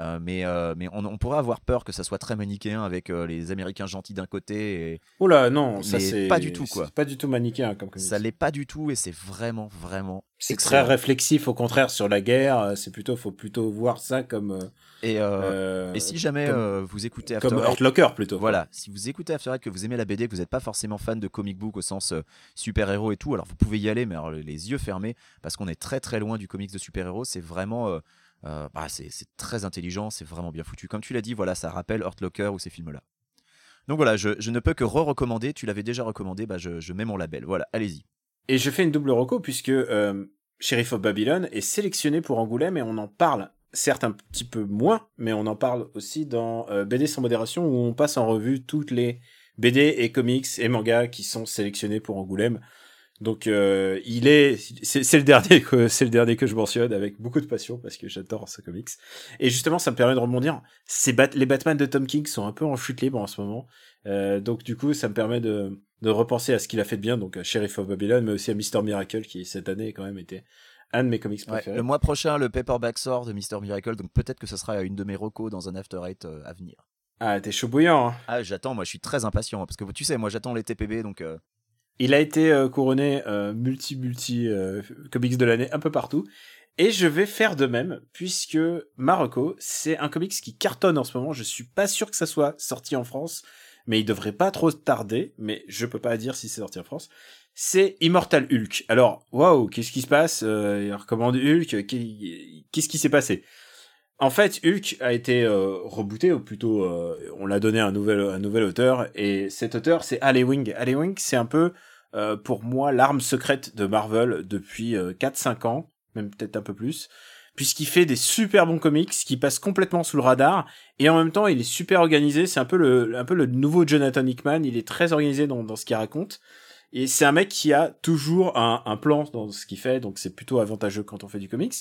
Euh, mais euh, mais on, on pourrait avoir peur que ça soit très manichéen avec euh, les Américains gentils d'un côté et Oh là, non, ça c'est. pas du tout, quoi. Pas du tout manichéen comme ça l'est pas du tout et c'est vraiment vraiment C'est très réflexif, au contraire, sur la guerre. C'est plutôt, faut plutôt voir ça comme. Et, et si jamais comme- vous écoutez After comme Eight- Hurt Locker plutôt. Voilà, si vous écoutez After Eight, que vous aimez la BD, que vous n'êtes pas forcément fan de comic book au sens euh, super-héros et tout, alors vous pouvez y aller, mais alors, les yeux fermés, parce qu'on est très très loin du comics de super-héros. C'est vraiment. Euh, bah, c'est très intelligent, c'est vraiment bien foutu. Comme tu l'as dit, voilà, ça rappelle Hurt Locker ou ces films-là. Donc voilà, je, ne peux que re-recommander. Tu l'avais déjà recommandé, bah, je, je mets mon label. Voilà, allez-y. Et je fais une double reco puisque euh, Sheriff of Babylon est sélectionné pour Angoulême et on en parle, certes un petit peu moins, mais on en parle aussi dans euh, BD sans modération où on passe en revue toutes les BD et comics et mangas qui sont sélectionnés pour Angoulême. Donc euh, il est, c'est le dernier que c'est le dernier que je mentionne avec beaucoup de passion parce que j'adore ce comics. Et justement, ça me permet de rebondir. Ces Bat- les Batman de Tom King sont un peu en chute libre en ce moment. Euh, donc du coup, ça me permet de, de repenser à ce qu'il a fait de bien, donc à Sheriff of Babylon, mais aussi à Mister Miracle, qui cette année quand même était un de mes comics Ouais, préférés. le mois prochain, le paperback sort de Mr. Miracle, donc peut-être que ce sera une de mes recos dans un After Eight euh, à venir. Ah, t'es chaud bouillant. hein. Ah, j'attends, moi je suis très impatient, parce que tu sais, moi j'attends les TPB, donc euh, Il a été euh, couronné euh, multi multi euh, comics de l'année un peu partout. Et je vais faire de même, puisque Marocco, c'est un comics qui cartonne en ce moment. Je suis pas sûr que ça soit sorti en France, mais il devrait pas trop tarder. Mais je peux pas dire si c'est sorti en France. C'est Immortal Hulk. Alors, waouh, qu'est-ce qui se passe euh, Il recommande Hulk. qu'est- Qu'est-ce qui s'est passé? En fait, Hulk a été euh, rebooté, ou plutôt, euh, on l'a donné à un nouvel, un nouvel auteur. Et cet auteur, c'est Ali Wing. Ali Wing, c'est un peu, euh, pour moi, l'arme secrète de Marvel depuis euh, 4-5 ans, même peut-être un peu plus. Puisqu'il fait des super bons comics qui passent complètement sous le radar et en même temps il est super organisé. C'est un peu le, un peu le nouveau Jonathan Hickman. Il est très organisé dans, dans ce qu'il raconte. Et c'est un mec qui a toujours un, un plan dans ce qu'il fait, donc c'est plutôt avantageux quand on fait du comics.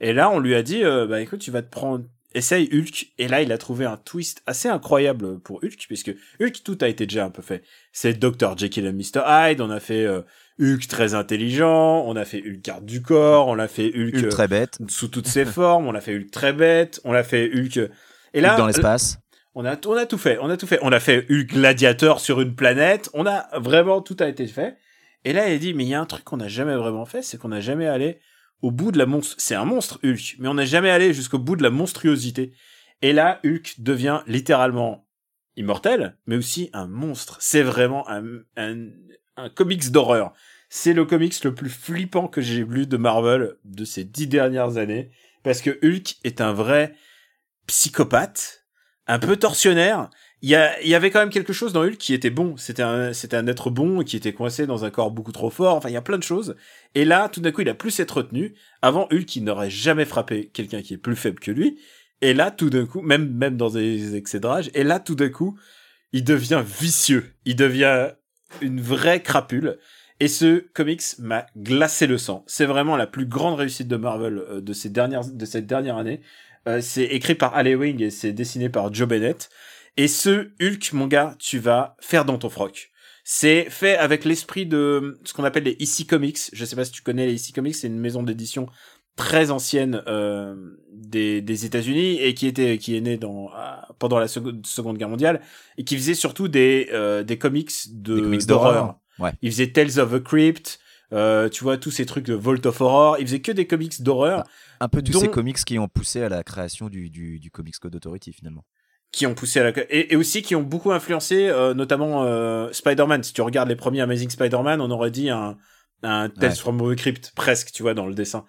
Et là, on lui a dit, euh, bah écoute, tu vas te prendre, essaye Hulk. Et là, il a trouvé un twist assez incroyable pour Hulk, puisque Hulk, tout a été déjà un peu fait. C'est Dr. Jekyll et Mr. Hyde, on a fait euh, Hulk très intelligent, on a fait Hulk garde du corps, on a fait Hulk, Hulk euh, très bête, sous toutes ses formes, on a fait Hulk très bête, on a fait Hulk... Et là, Hulk dans l'espace. on a, on a tout fait, on a tout fait. On a fait Hulk gladiateur sur une planète, on a vraiment, tout a été fait. Et là, il dit, mais il y a un truc qu'on n'a jamais vraiment fait, c'est qu'on n'a jamais allé au bout de la monstre. C'est un monstre, Hulk, mais on n'a jamais allé jusqu'au bout de la monstruosité. Et là, Hulk devient littéralement immortel, mais aussi un monstre. C'est vraiment un, un, un comics d'horreur. C'est le comics le plus flippant que j'ai lu de Marvel de ces dix dernières années, parce que Hulk est un vrai psychopathe, un peu tortionnaire. Il y, y avait quand même quelque chose dans Hulk qui était bon. C'était un, c'était un être bon qui était coincé dans un corps beaucoup trop fort. Enfin, il y a plein de choses. Et là, tout d'un coup, il a plus être retenu. Avant, Hulk, il n'aurait jamais frappé quelqu'un qui est plus faible que lui. Et là, tout d'un coup, même, même dans des excès de rage, et là, tout d'un coup, il devient vicieux. Il devient une vraie crapule. Et ce comics m'a glacé le sang. C'est vraiment la plus grande réussite de Marvel euh, de ces dernières, de cette dernière année. Euh, c'est écrit par Ali Wing et c'est dessiné par Joe Bennett. Et ce Hulk, mon gars, tu vas faire dans ton froc. C'est fait avec l'esprit de ce qu'on appelle les EC Comics. Je sais pas si tu connais les EC Comics, c'est une maison d'édition très ancienne euh, des, des États-Unis et qui était qui est née dans ah, pendant la seconde, seconde guerre mondiale et qui faisait surtout des euh, des comics de d'horreur. d'horreur. Ouais. Il faisait Tales of the Crypt, euh, tu vois tous ces trucs de Vault of Horror. Il faisait que des comics d'horreur Un peu tous dont- ces comics qui ont poussé à la création du, du, du Comics Code Authority finalement. Qui ont poussé à la et, et aussi qui ont beaucoup influencé euh, notamment euh, Spider-Man si tu regardes les premiers Amazing Spider-Man on aurait dit un un Tales Ouais. from the Crypt presque, tu vois, dans le dessin.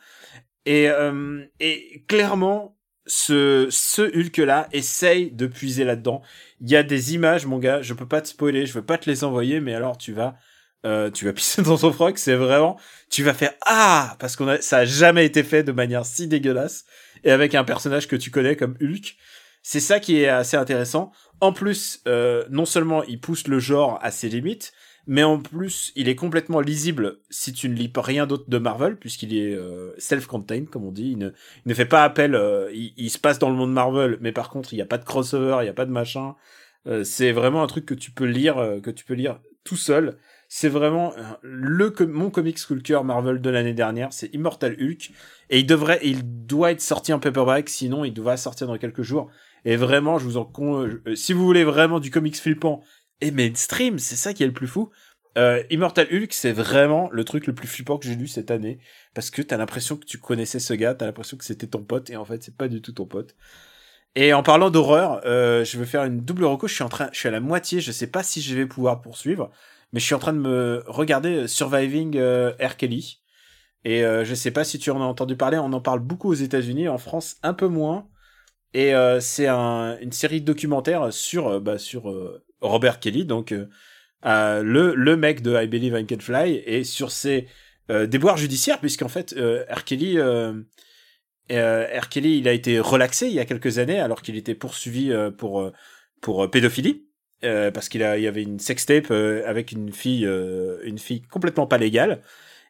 Et, euh, et clairement, ce, ce Hulk-là essaye de puiser là-dedans. Il y a des images, mon gars, je peux pas te spoiler, je veux pas te les envoyer, mais alors tu vas, euh, tu vas pisser dans ton froc, c'est vraiment, tu vas faire ah parce qu'on a, ça a jamais été fait de manière si dégueulasse et avec un personnage que tu connais comme Hulk. C'est ça qui est assez intéressant. En plus, euh, non seulement il pousse le genre à ses limites, mais en plus, il est complètement lisible si tu ne lis rien d'autre de Marvel, puisqu'il est euh, self-contained, comme on dit. Il ne, il ne fait pas appel. euh, il, il se passe dans le monde Marvel, mais par contre, il n'y a pas de crossover, il n'y a pas de machin. Euh, c'est vraiment un truc que tu peux lire, euh, que tu peux lire tout seul. C'est vraiment euh, le mon de cœur Marvel de l'année dernière, c'est Immortal Hulk, et il devrait, il doit être sorti en paperback, sinon il doit sortir dans quelques jours. Et vraiment, je vous en con, euh, si vous voulez vraiment du comics flippant et mainstream, c'est ça qui est le plus fou. Euh, Immortal Hulk, c'est vraiment le truc le plus flippant que j'ai lu cette année, parce que t'as l'impression que tu connaissais ce gars, t'as l'impression que c'était ton pote, et en fait, c'est pas du tout ton pote. Et en parlant d'horreur, euh, je vais faire une double reco. Je suis en train, je suis à la moitié. Je sais pas si je vais pouvoir poursuivre, mais je suis en train de me regarder Surviving euh, R. Kelly. Et euh, je sais pas si tu en as entendu parler. On en parle beaucoup aux États-Unis, en France un peu moins. Et euh, c'est un, une série de documentaires sur euh, bah, sur euh, Robert Kelly, donc le le mec de I Believe I Can Fly, et sur ses déboires judiciaires, puisqu'en fait R. Kelly. Kelly, il a été relaxé il y a quelques années alors qu'il était poursuivi pour pour pédophilie parce qu'il y avait une sextape avec une fille une fille complètement pas légale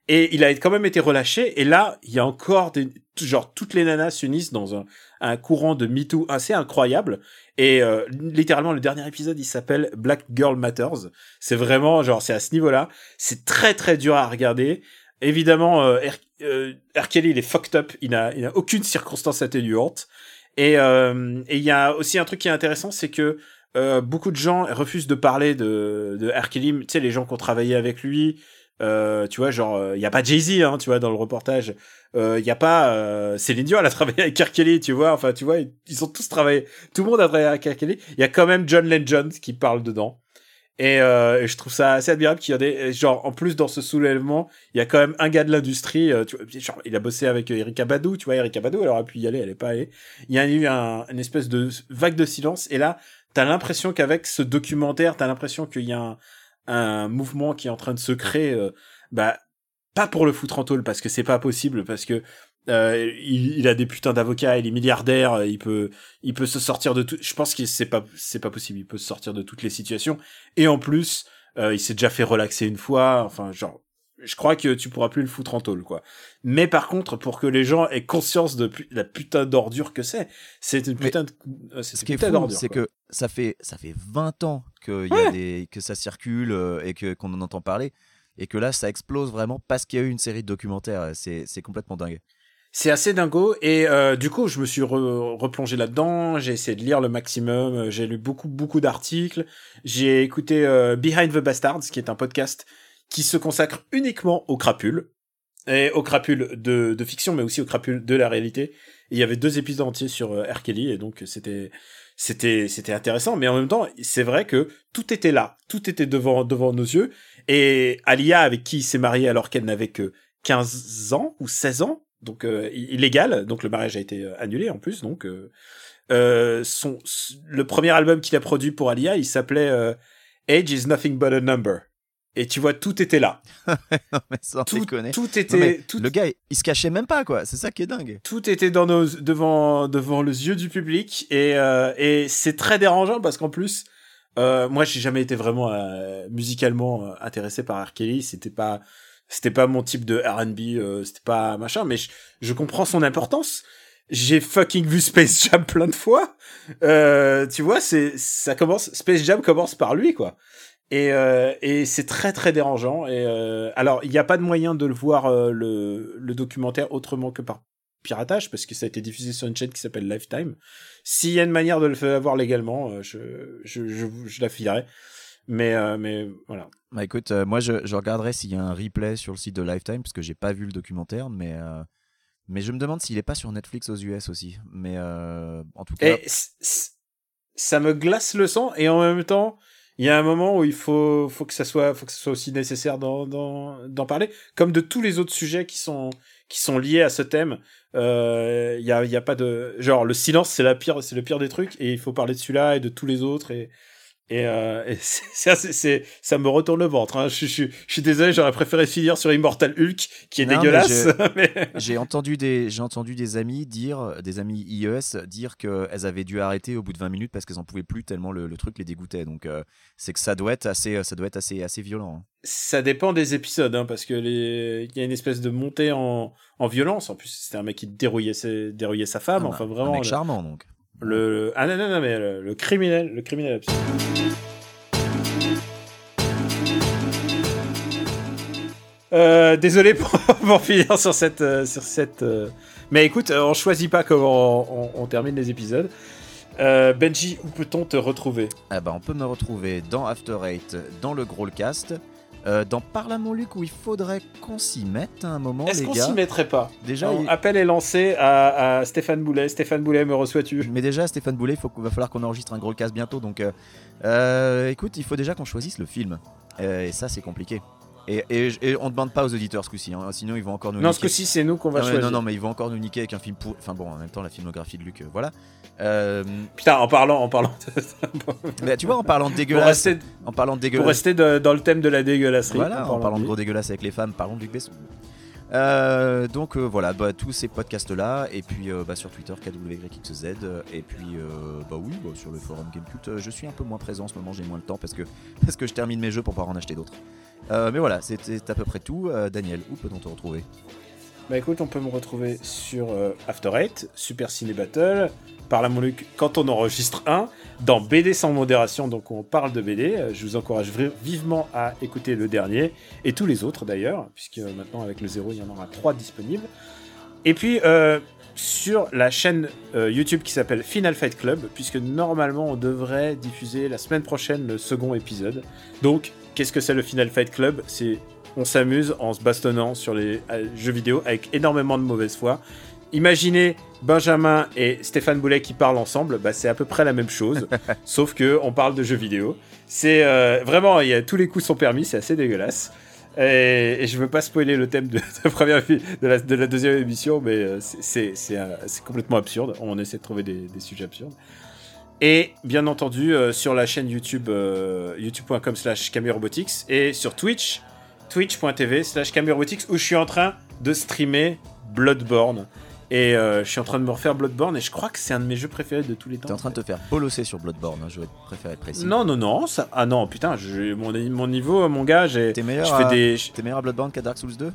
et il a quand même été relâché. Et là il y a encore des genre toutes les nanas s'unissent dans un, courant de MeToo assez incroyable. Et euh, littéralement le dernier épisode il s'appelle Black Girl Matters. C'est vraiment genre c'est à ce niveau là c'est très très dur à regarder. Évidemment euh, euh, R. Il est fucked up. Il n'a il n'a aucune circonstance atténuante. Et euh, et il y a aussi un truc qui est intéressant c'est que euh, beaucoup de gens refusent de parler de de R. Tu sais les gens qui ont travaillé avec lui euh, tu vois genre il y a pas Jay-Z hein, tu vois dans le reportage. Il y a pas euh, Céline Dion elle a travaillé avec R. Kelly tu vois. Enfin tu vois ils, ont tous travaillé. Tout le monde a travaillé avec R. Kelly. Il y a quand même John Legend qui parle dedans. Et, euh, je trouve ça assez admirable qu'il y a des genre en plus dans ce soulèvement il y a quand même un gars de l'industrie euh, genre, il a bossé avec euh, Erika Badou tu vois Erika Badou elle aurait pu y aller elle est pas allée. Il y a eu un, une espèce de vague de silence. Et là t'as l'impression qu'avec ce documentaire t'as l'impression qu'il y a un, un mouvement qui est en train de se créer euh, bah pas pour le foutre en tôle parce que c'est pas possible parce que euh, il, a des putains d'avocats, il est milliardaire, il peut, il peut se sortir de tout. Je pense que c'est pas, c'est pas possible. Il peut se sortir de toutes les situations. Et en plus, euh, il s'est déjà fait relaxer une fois. Enfin, genre, je crois que tu pourras plus le foutre en tôle, quoi. Mais par contre, pour que les gens aient conscience de pu- la putain d'ordure que c'est, c'est une putain de, euh, c'est Ce qui est fou, c'est que ça fait, ça fait 20 ans que, y a des, que ça circule euh, et que, qu'on en entend parler. Et que là, ça explose vraiment parce qu'il y a eu une série de documentaires. C'est, c'est complètement dingue. C'est assez dingo et euh, du coup je me suis re- replongé là-dedans, j'ai essayé de lire le maximum, j'ai lu beaucoup beaucoup d'articles, j'ai écouté euh, Behind the Bastards qui est un podcast qui se consacre uniquement aux crapules et aux crapules de, fiction mais aussi aux crapules de la réalité. Il y avait deux épisodes entiers sur euh, R. Kelly et donc c'était c'était c'était intéressant. Mais en même temps c'est vrai que tout était là, tout était devant devant nos yeux. Et Alia avec qui il s'est marié alors qu'elle n'avait que 15 ans ou 16 ans donc euh, illégal. Donc le mariage a été euh, annulé en plus. Donc euh, euh, son le premier album qu'il a produit pour Alia il s'appelait Age is nothing but a number et tu vois tout était là Non, mais sans tout, déconner. tout Non, était mais tout, Le gars, il se cachait même pas, quoi. C'est ça qui est dingue. tout était dans nos devant devant les yeux du public et euh, et c'est très dérangeant parce qu'en plus euh, moi j'ai jamais été vraiment euh, musicalement euh, intéressé par R. Kelly c'était pas c'était pas mon type de R&B c'était pas machin mais je, je comprends son importance j'ai fucking vu Space Jam plein de fois tu vois c'est ça commence Space Jam commence par lui quoi et, euh, et c'est très très dérangeant et euh, alors il n'y a pas de moyen de le voir euh, le, le documentaire autrement que par piratage parce que ça a été diffusé sur une chaîne qui s'appelle Lifetime. S'il y a une manière de le faire avoir légalement, je, je, je, je la filerai. Mais, mais voilà. Bah écoute, moi je, je regarderai s'il y a un replay sur le site de Lifetime parce que j'ai pas vu le documentaire, mais mais je me demande s'il est pas sur Netflix aux US aussi. Mais en tout cas, Et ça me glace le sang et en même temps, il y a un moment où il faut, faut que ça soit, faut que ça soit aussi nécessaire d'en, parler, comme de tous les autres sujets qui sont, qui sont liés à ce thème. Euh, Il y a, y a pas de, genre le silence c'est la pire, c'est le pire des trucs et il faut parler de celui-là et de tous les autres et et, euh, et c'est, ça me retourne le ventre. Hein. Je, je, je, suis désolé, j'aurais préféré finir sur Immortal Hulk qui est Non, dégueulasse. je- mais- J'ai entendu des, j'ai entendu des amis dire, des amis IES dire qu'elles avaient dû arrêter au bout de 20 minutes parce qu'elles en pouvaient plus tellement le, le truc les dégoûtait. Donc euh, c'est que ça doit être assez, ça doit être assez, assez violent. hein. Ça dépend des épisodes, hein, parce que les... il y a une espèce de montée en, en violence. En plus, c'était un mec qui dérouillait, ses... dérouillait sa femme. Ah, enfin, un vraiment. mec charmant donc. Le... Ah non, non, non, mais le, criminel, le criminel absolu. Euh, désolé pour, finir sur cette, euh, sur cette. euh, Mais écoute, on choisit pas comment on, termine les épisodes. Benji, où peut-on te retrouver? Ah bah, on peut me retrouver dans After Eight, dans le Growlcast, euh, dans Parle à mon Luc où il faudrait qu'on s'y mette à un moment, Est-ce qu'on s'y mettrait pas Déjà, il- Appel est lancé à, à Stéphane Boulet. Stéphane Boulet, me reçois-tu Mais déjà, Stéphane Boulet, il va falloir qu'on enregistre un Growlcast bientôt. Donc, euh, euh, écoute, il faut déjà qu'on choisisse le film. Euh, et ça, c'est compliqué. Et, et, et on ne demande pas aux auditeurs ce coup-ci, hein, sinon ils vont encore nous Non, ce coup-ci, c'est nous qu'on va non, mais- choisir. non, non, mais ils vont encore nous niquer avec un film pour. Enfin bon, en même temps, la filmographie de Luc, euh, voilà. Euh, Putain, en parlant, en parlant, mais tu vois, en parlant de pour dégueulasse, rester, en parlant de pour dégueulasse, rester de- dans le thème de la dégueulasserie. voilà, en parlant de gros dégueulasse avec les femmes, parlons de Luc Besson. Euh, donc euh, voilà, bah, tous ces podcasts-là, et puis euh, bah, sur Twitter, KWYXZ, euh, et puis bah oui, bah, sur le forum Gamecult, je suis un peu moins présent en ce moment, j'ai moins le temps parce que, parce que je termine mes jeux pour pouvoir en acheter d'autres. Mais voilà, c'était à peu près tout. Daniel, où peut-on te retrouver? Bah écoute, on peut me retrouver sur euh, After Eight, Super Ciné Battle, par la mon Luc quand on enregistre un, dans BD sans modération, donc on parle de BD. Euh, Je vous encourage vivement à écouter le dernier, et tous les autres d'ailleurs, puisque euh, maintenant avec le zéro, il y en aura trois disponibles. Et puis sur la chaîne YouTube qui s'appelle Final Fight Club, puisque normalement on devrait diffuser la semaine prochaine le second épisode. Donc, qu'est-ce que c'est le Final Fight Club? C'est on s'amuse en se bastonnant sur les euh, jeux vidéo avec énormément de mauvaise foi. Imaginez Benjamin et Stéphane Boulet qui parlent ensemble, bah, c'est à peu près la même chose, sauf que on parle de jeux vidéo. C'est euh, vraiment, il y a, tous les coups sont permis, c'est assez dégueulasse. Et, et je veux pas spoiler le thème de, de première, vi- de, la, de la deuxième émission, mais euh, c'est- complètement absurde. On essaie de trouver des, des sujets absurdes. Et bien entendu, euh, sur la chaîne YouTube, euh, youtube.com slash Robotics et sur Twitch, twitch.tv slash Robotics où je suis en train de streamer Bloodborne. Et euh, je suis en train de me refaire Bloodborne et je crois que c'est un de mes jeux préférés de tous les temps. T'es en train de te faire bolosser sur Bloodborne, hein, je vais préférer être précis. Non, non, non, ça... Ah non, putain, je- mon, mon niveau, mon gars, j'ai... T'es meilleur, Je fais à... des... T'es meilleur à Bloodborne qu'à Dark Souls 2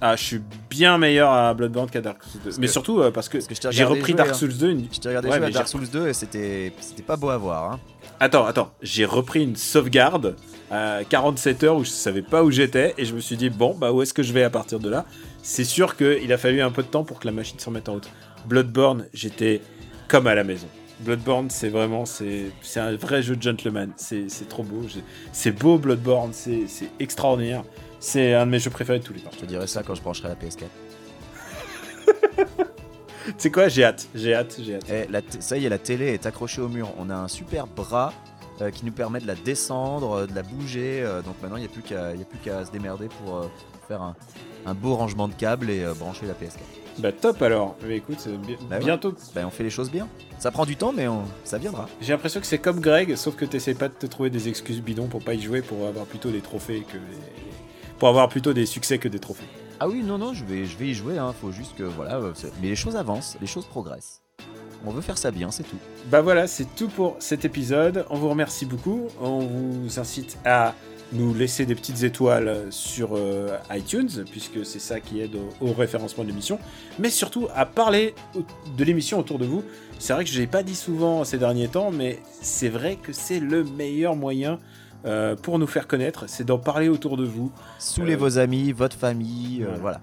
Ah, je suis bien meilleur à Bloodborne qu'à Dark Souls 2. Mais que- surut parce que, que j'ai repris jouer, Dark hein. Souls 2. Une... Je t'ai regardé Ouais, jouer à mais Dark Souls 2 et c'était c'était pas beau à voir. Hein. Attends, attends, j'ai repris une sauvegarde à 47 heures où je savais pas où j'étais et je me suis dit, bon, bah où est-ce que je vais à partir de là? C'est sûr qu'il a fallu un peu de temps pour que la machine se remette en route. Bloodborne, j'étais comme à la maison. Bloodborne, c'est vraiment, c'est un vrai jeu de gentleman. C'est trop beau. C'est beau, Bloodborne, c'est extraordinaire. C'est un de mes jeux préférés de tous les temps. Je te dirai ça quand je brancherai la PS4. Tu sais quoi, j'ai hâte, j'ai hâte, j'ai hâte. La t- ça y est, la télé est accrochée au mur. On a un super bras euh, qui nous permet de la descendre, euh, de la bouger. euh, donc maintenant, il n'y a plus qu'à se démerder pour faire un, un beau rangement de câbles et brancher la PS4. Bah top alors. Mais écoute, euh, bi- Bah ouais. bientôt. Ben, on fait les choses bien. Ça prend du temps, mais on- ça viendra. J'ai l'impression que c'est comme Greg, sauf que t'essaies pas de te trouver des excuses bidons pour pas y jouer, pour avoir plutôt des trophées que pour avoir plutôt des succès que des trophées. Ah oui, non, non, je vais, je vais y jouer. Hein. Faut juste que voilà. mais les choses avancent, les choses progressent. On veut faire ça bien, c'est tout. Bah voilà, c'est tout pour cet épisode. On vous remercie beaucoup. On vous incite à nous laisser des petites étoiles sur euh, iTunes, puisque c'est ça qui aide au, au référencement de l'émission, mais surtout à parler de l'émission autour de vous. C'est vrai que je l'ai pas dit souvent ces derniers temps, mais c'est vrai que c'est le meilleur moyen euh, pour nous faire connaître, c'est d'en parler autour de vous. Saoulez Euh, vos amis, votre famille, voilà. voilà.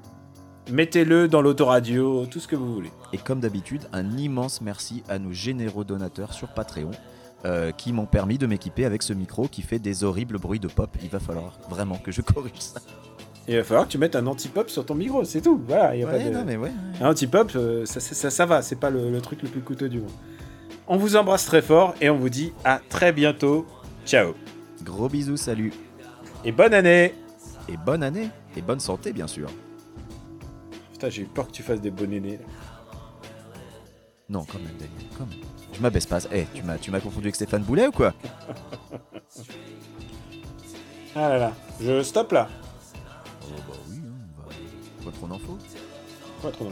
Mettez-le dans l'autoradio, tout ce que vous voulez. Et comme d'habitude, un immense merci à nos généreux donateurs sur Patreon euh, qui m'ont permis de m'équiper avec ce micro qui fait des horribles bruits de pop. Il va falloir vraiment que je corrige ça. Il va falloir que tu mettes un anti-pop sur ton micro, c'est tout. Voilà, y a Ouais, pas de... non, mais ouais. Un anti-pop, euh, ça, ça, ça, ça va, c'est pas le, le truc le plus coûteux du monde. On vous embrasse très fort et on vous dit à très bientôt. Ciao. Gros bisous, salut. Et bonne année Et bonne année. Et bonne santé, bien sûr. Putain, j'ai eu peur que tu fasses des bonnes aînés. Non, quand même, Daniel, quand même. Je m'abaisse pas. Eh, tu m'as, tu m'as confondu avec Stéphane Boulet ou quoi? Ah là là. Je stoppe là. Oh bah oui, hein, on va... Pas trop d'infos. Pas trop.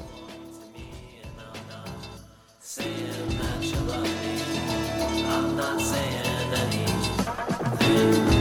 Tell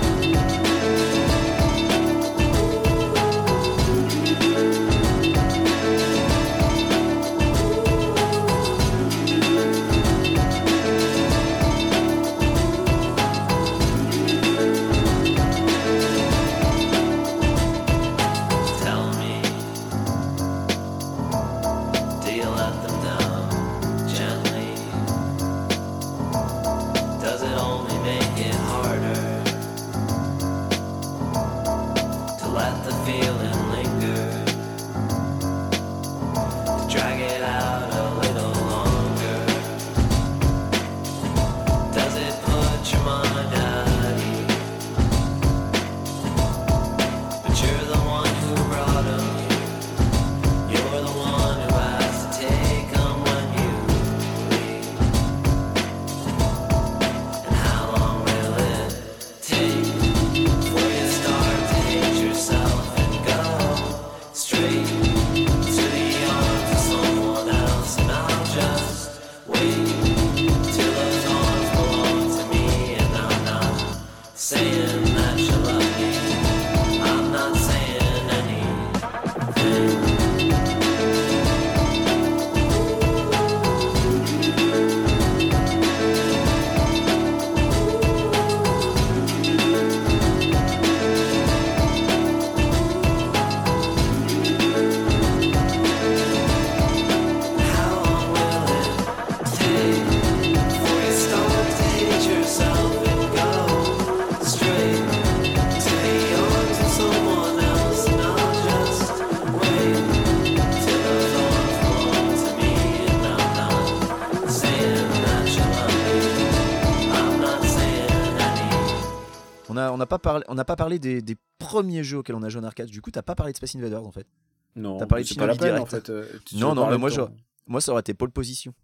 n'a pas parlé, on n'a pas parlé des, des premiers jeux auxquels on a joué en arcade. Du coup, t'as pas parlé de Space Invaders en fait. Non, T'as parlé de Shinobi en fait. euh, Non, non, mais moi, ton- Moi, ça aurait été pole position.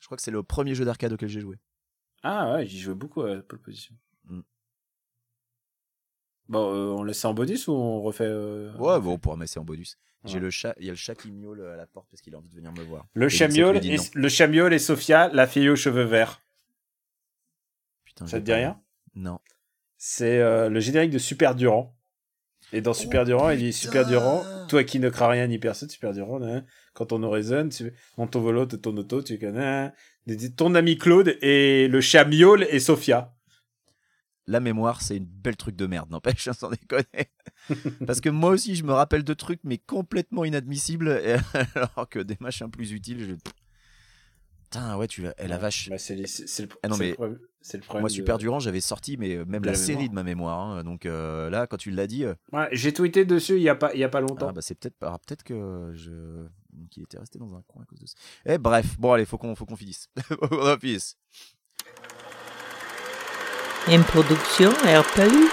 Je crois que c'est le premier jeu d'arcade auquel j'ai joué. Ah ouais, j'y jouais beaucoup à pole position. Mm. Bon, euh, on laisse ça en bonus ou on refait euh, Ouais, bon, on pourra mettre ça en bonus. J'ai le chat, il y a le chat qui miaule à la porte parce qu'il a envie de venir me voir. Le je lui dit et le chamiol et Sophia, la fille aux cheveux verts. Putain, Ça te dit rien? Non. C'est euh, le générique de Super Durand. Et dans Super Durand, il dit Super Durand, toi qui ne crains rien ni personne, Super Durand, hein, quand on nous raisonne, tu, on ton volo, ton auto, tu connais, hein, ton ami Claude et le chamiol et Sophia. La mémoire, c'est une belle truc de merde, n'empêche, sans déconner. Parce que moi aussi, je me rappelle de trucs, mais complètement inadmissibles, et alors que des machins plus utiles, je... Putain, ouais, tu l'as... eh, la vache. Bah, c'est les- c'est- c'est le, Ah non, c'est mais le problème- c'est le problème. Moi, de- Super Durand, j'avais sorti, mais euh, même de la, la série de ma mémoire. hein. Donc euh, là, quand tu l'as dit, euh, Ouais, J'ai tweeté dessus il y a pas, il y a pas longtemps. ah, bah, c'est peut-être alors, peut-être que je qu'il était resté dans un coin à cause de ça. Eh bref, bon allez, faut qu'on faut qu'on finisse. Qu'on finisse. Une production RPU.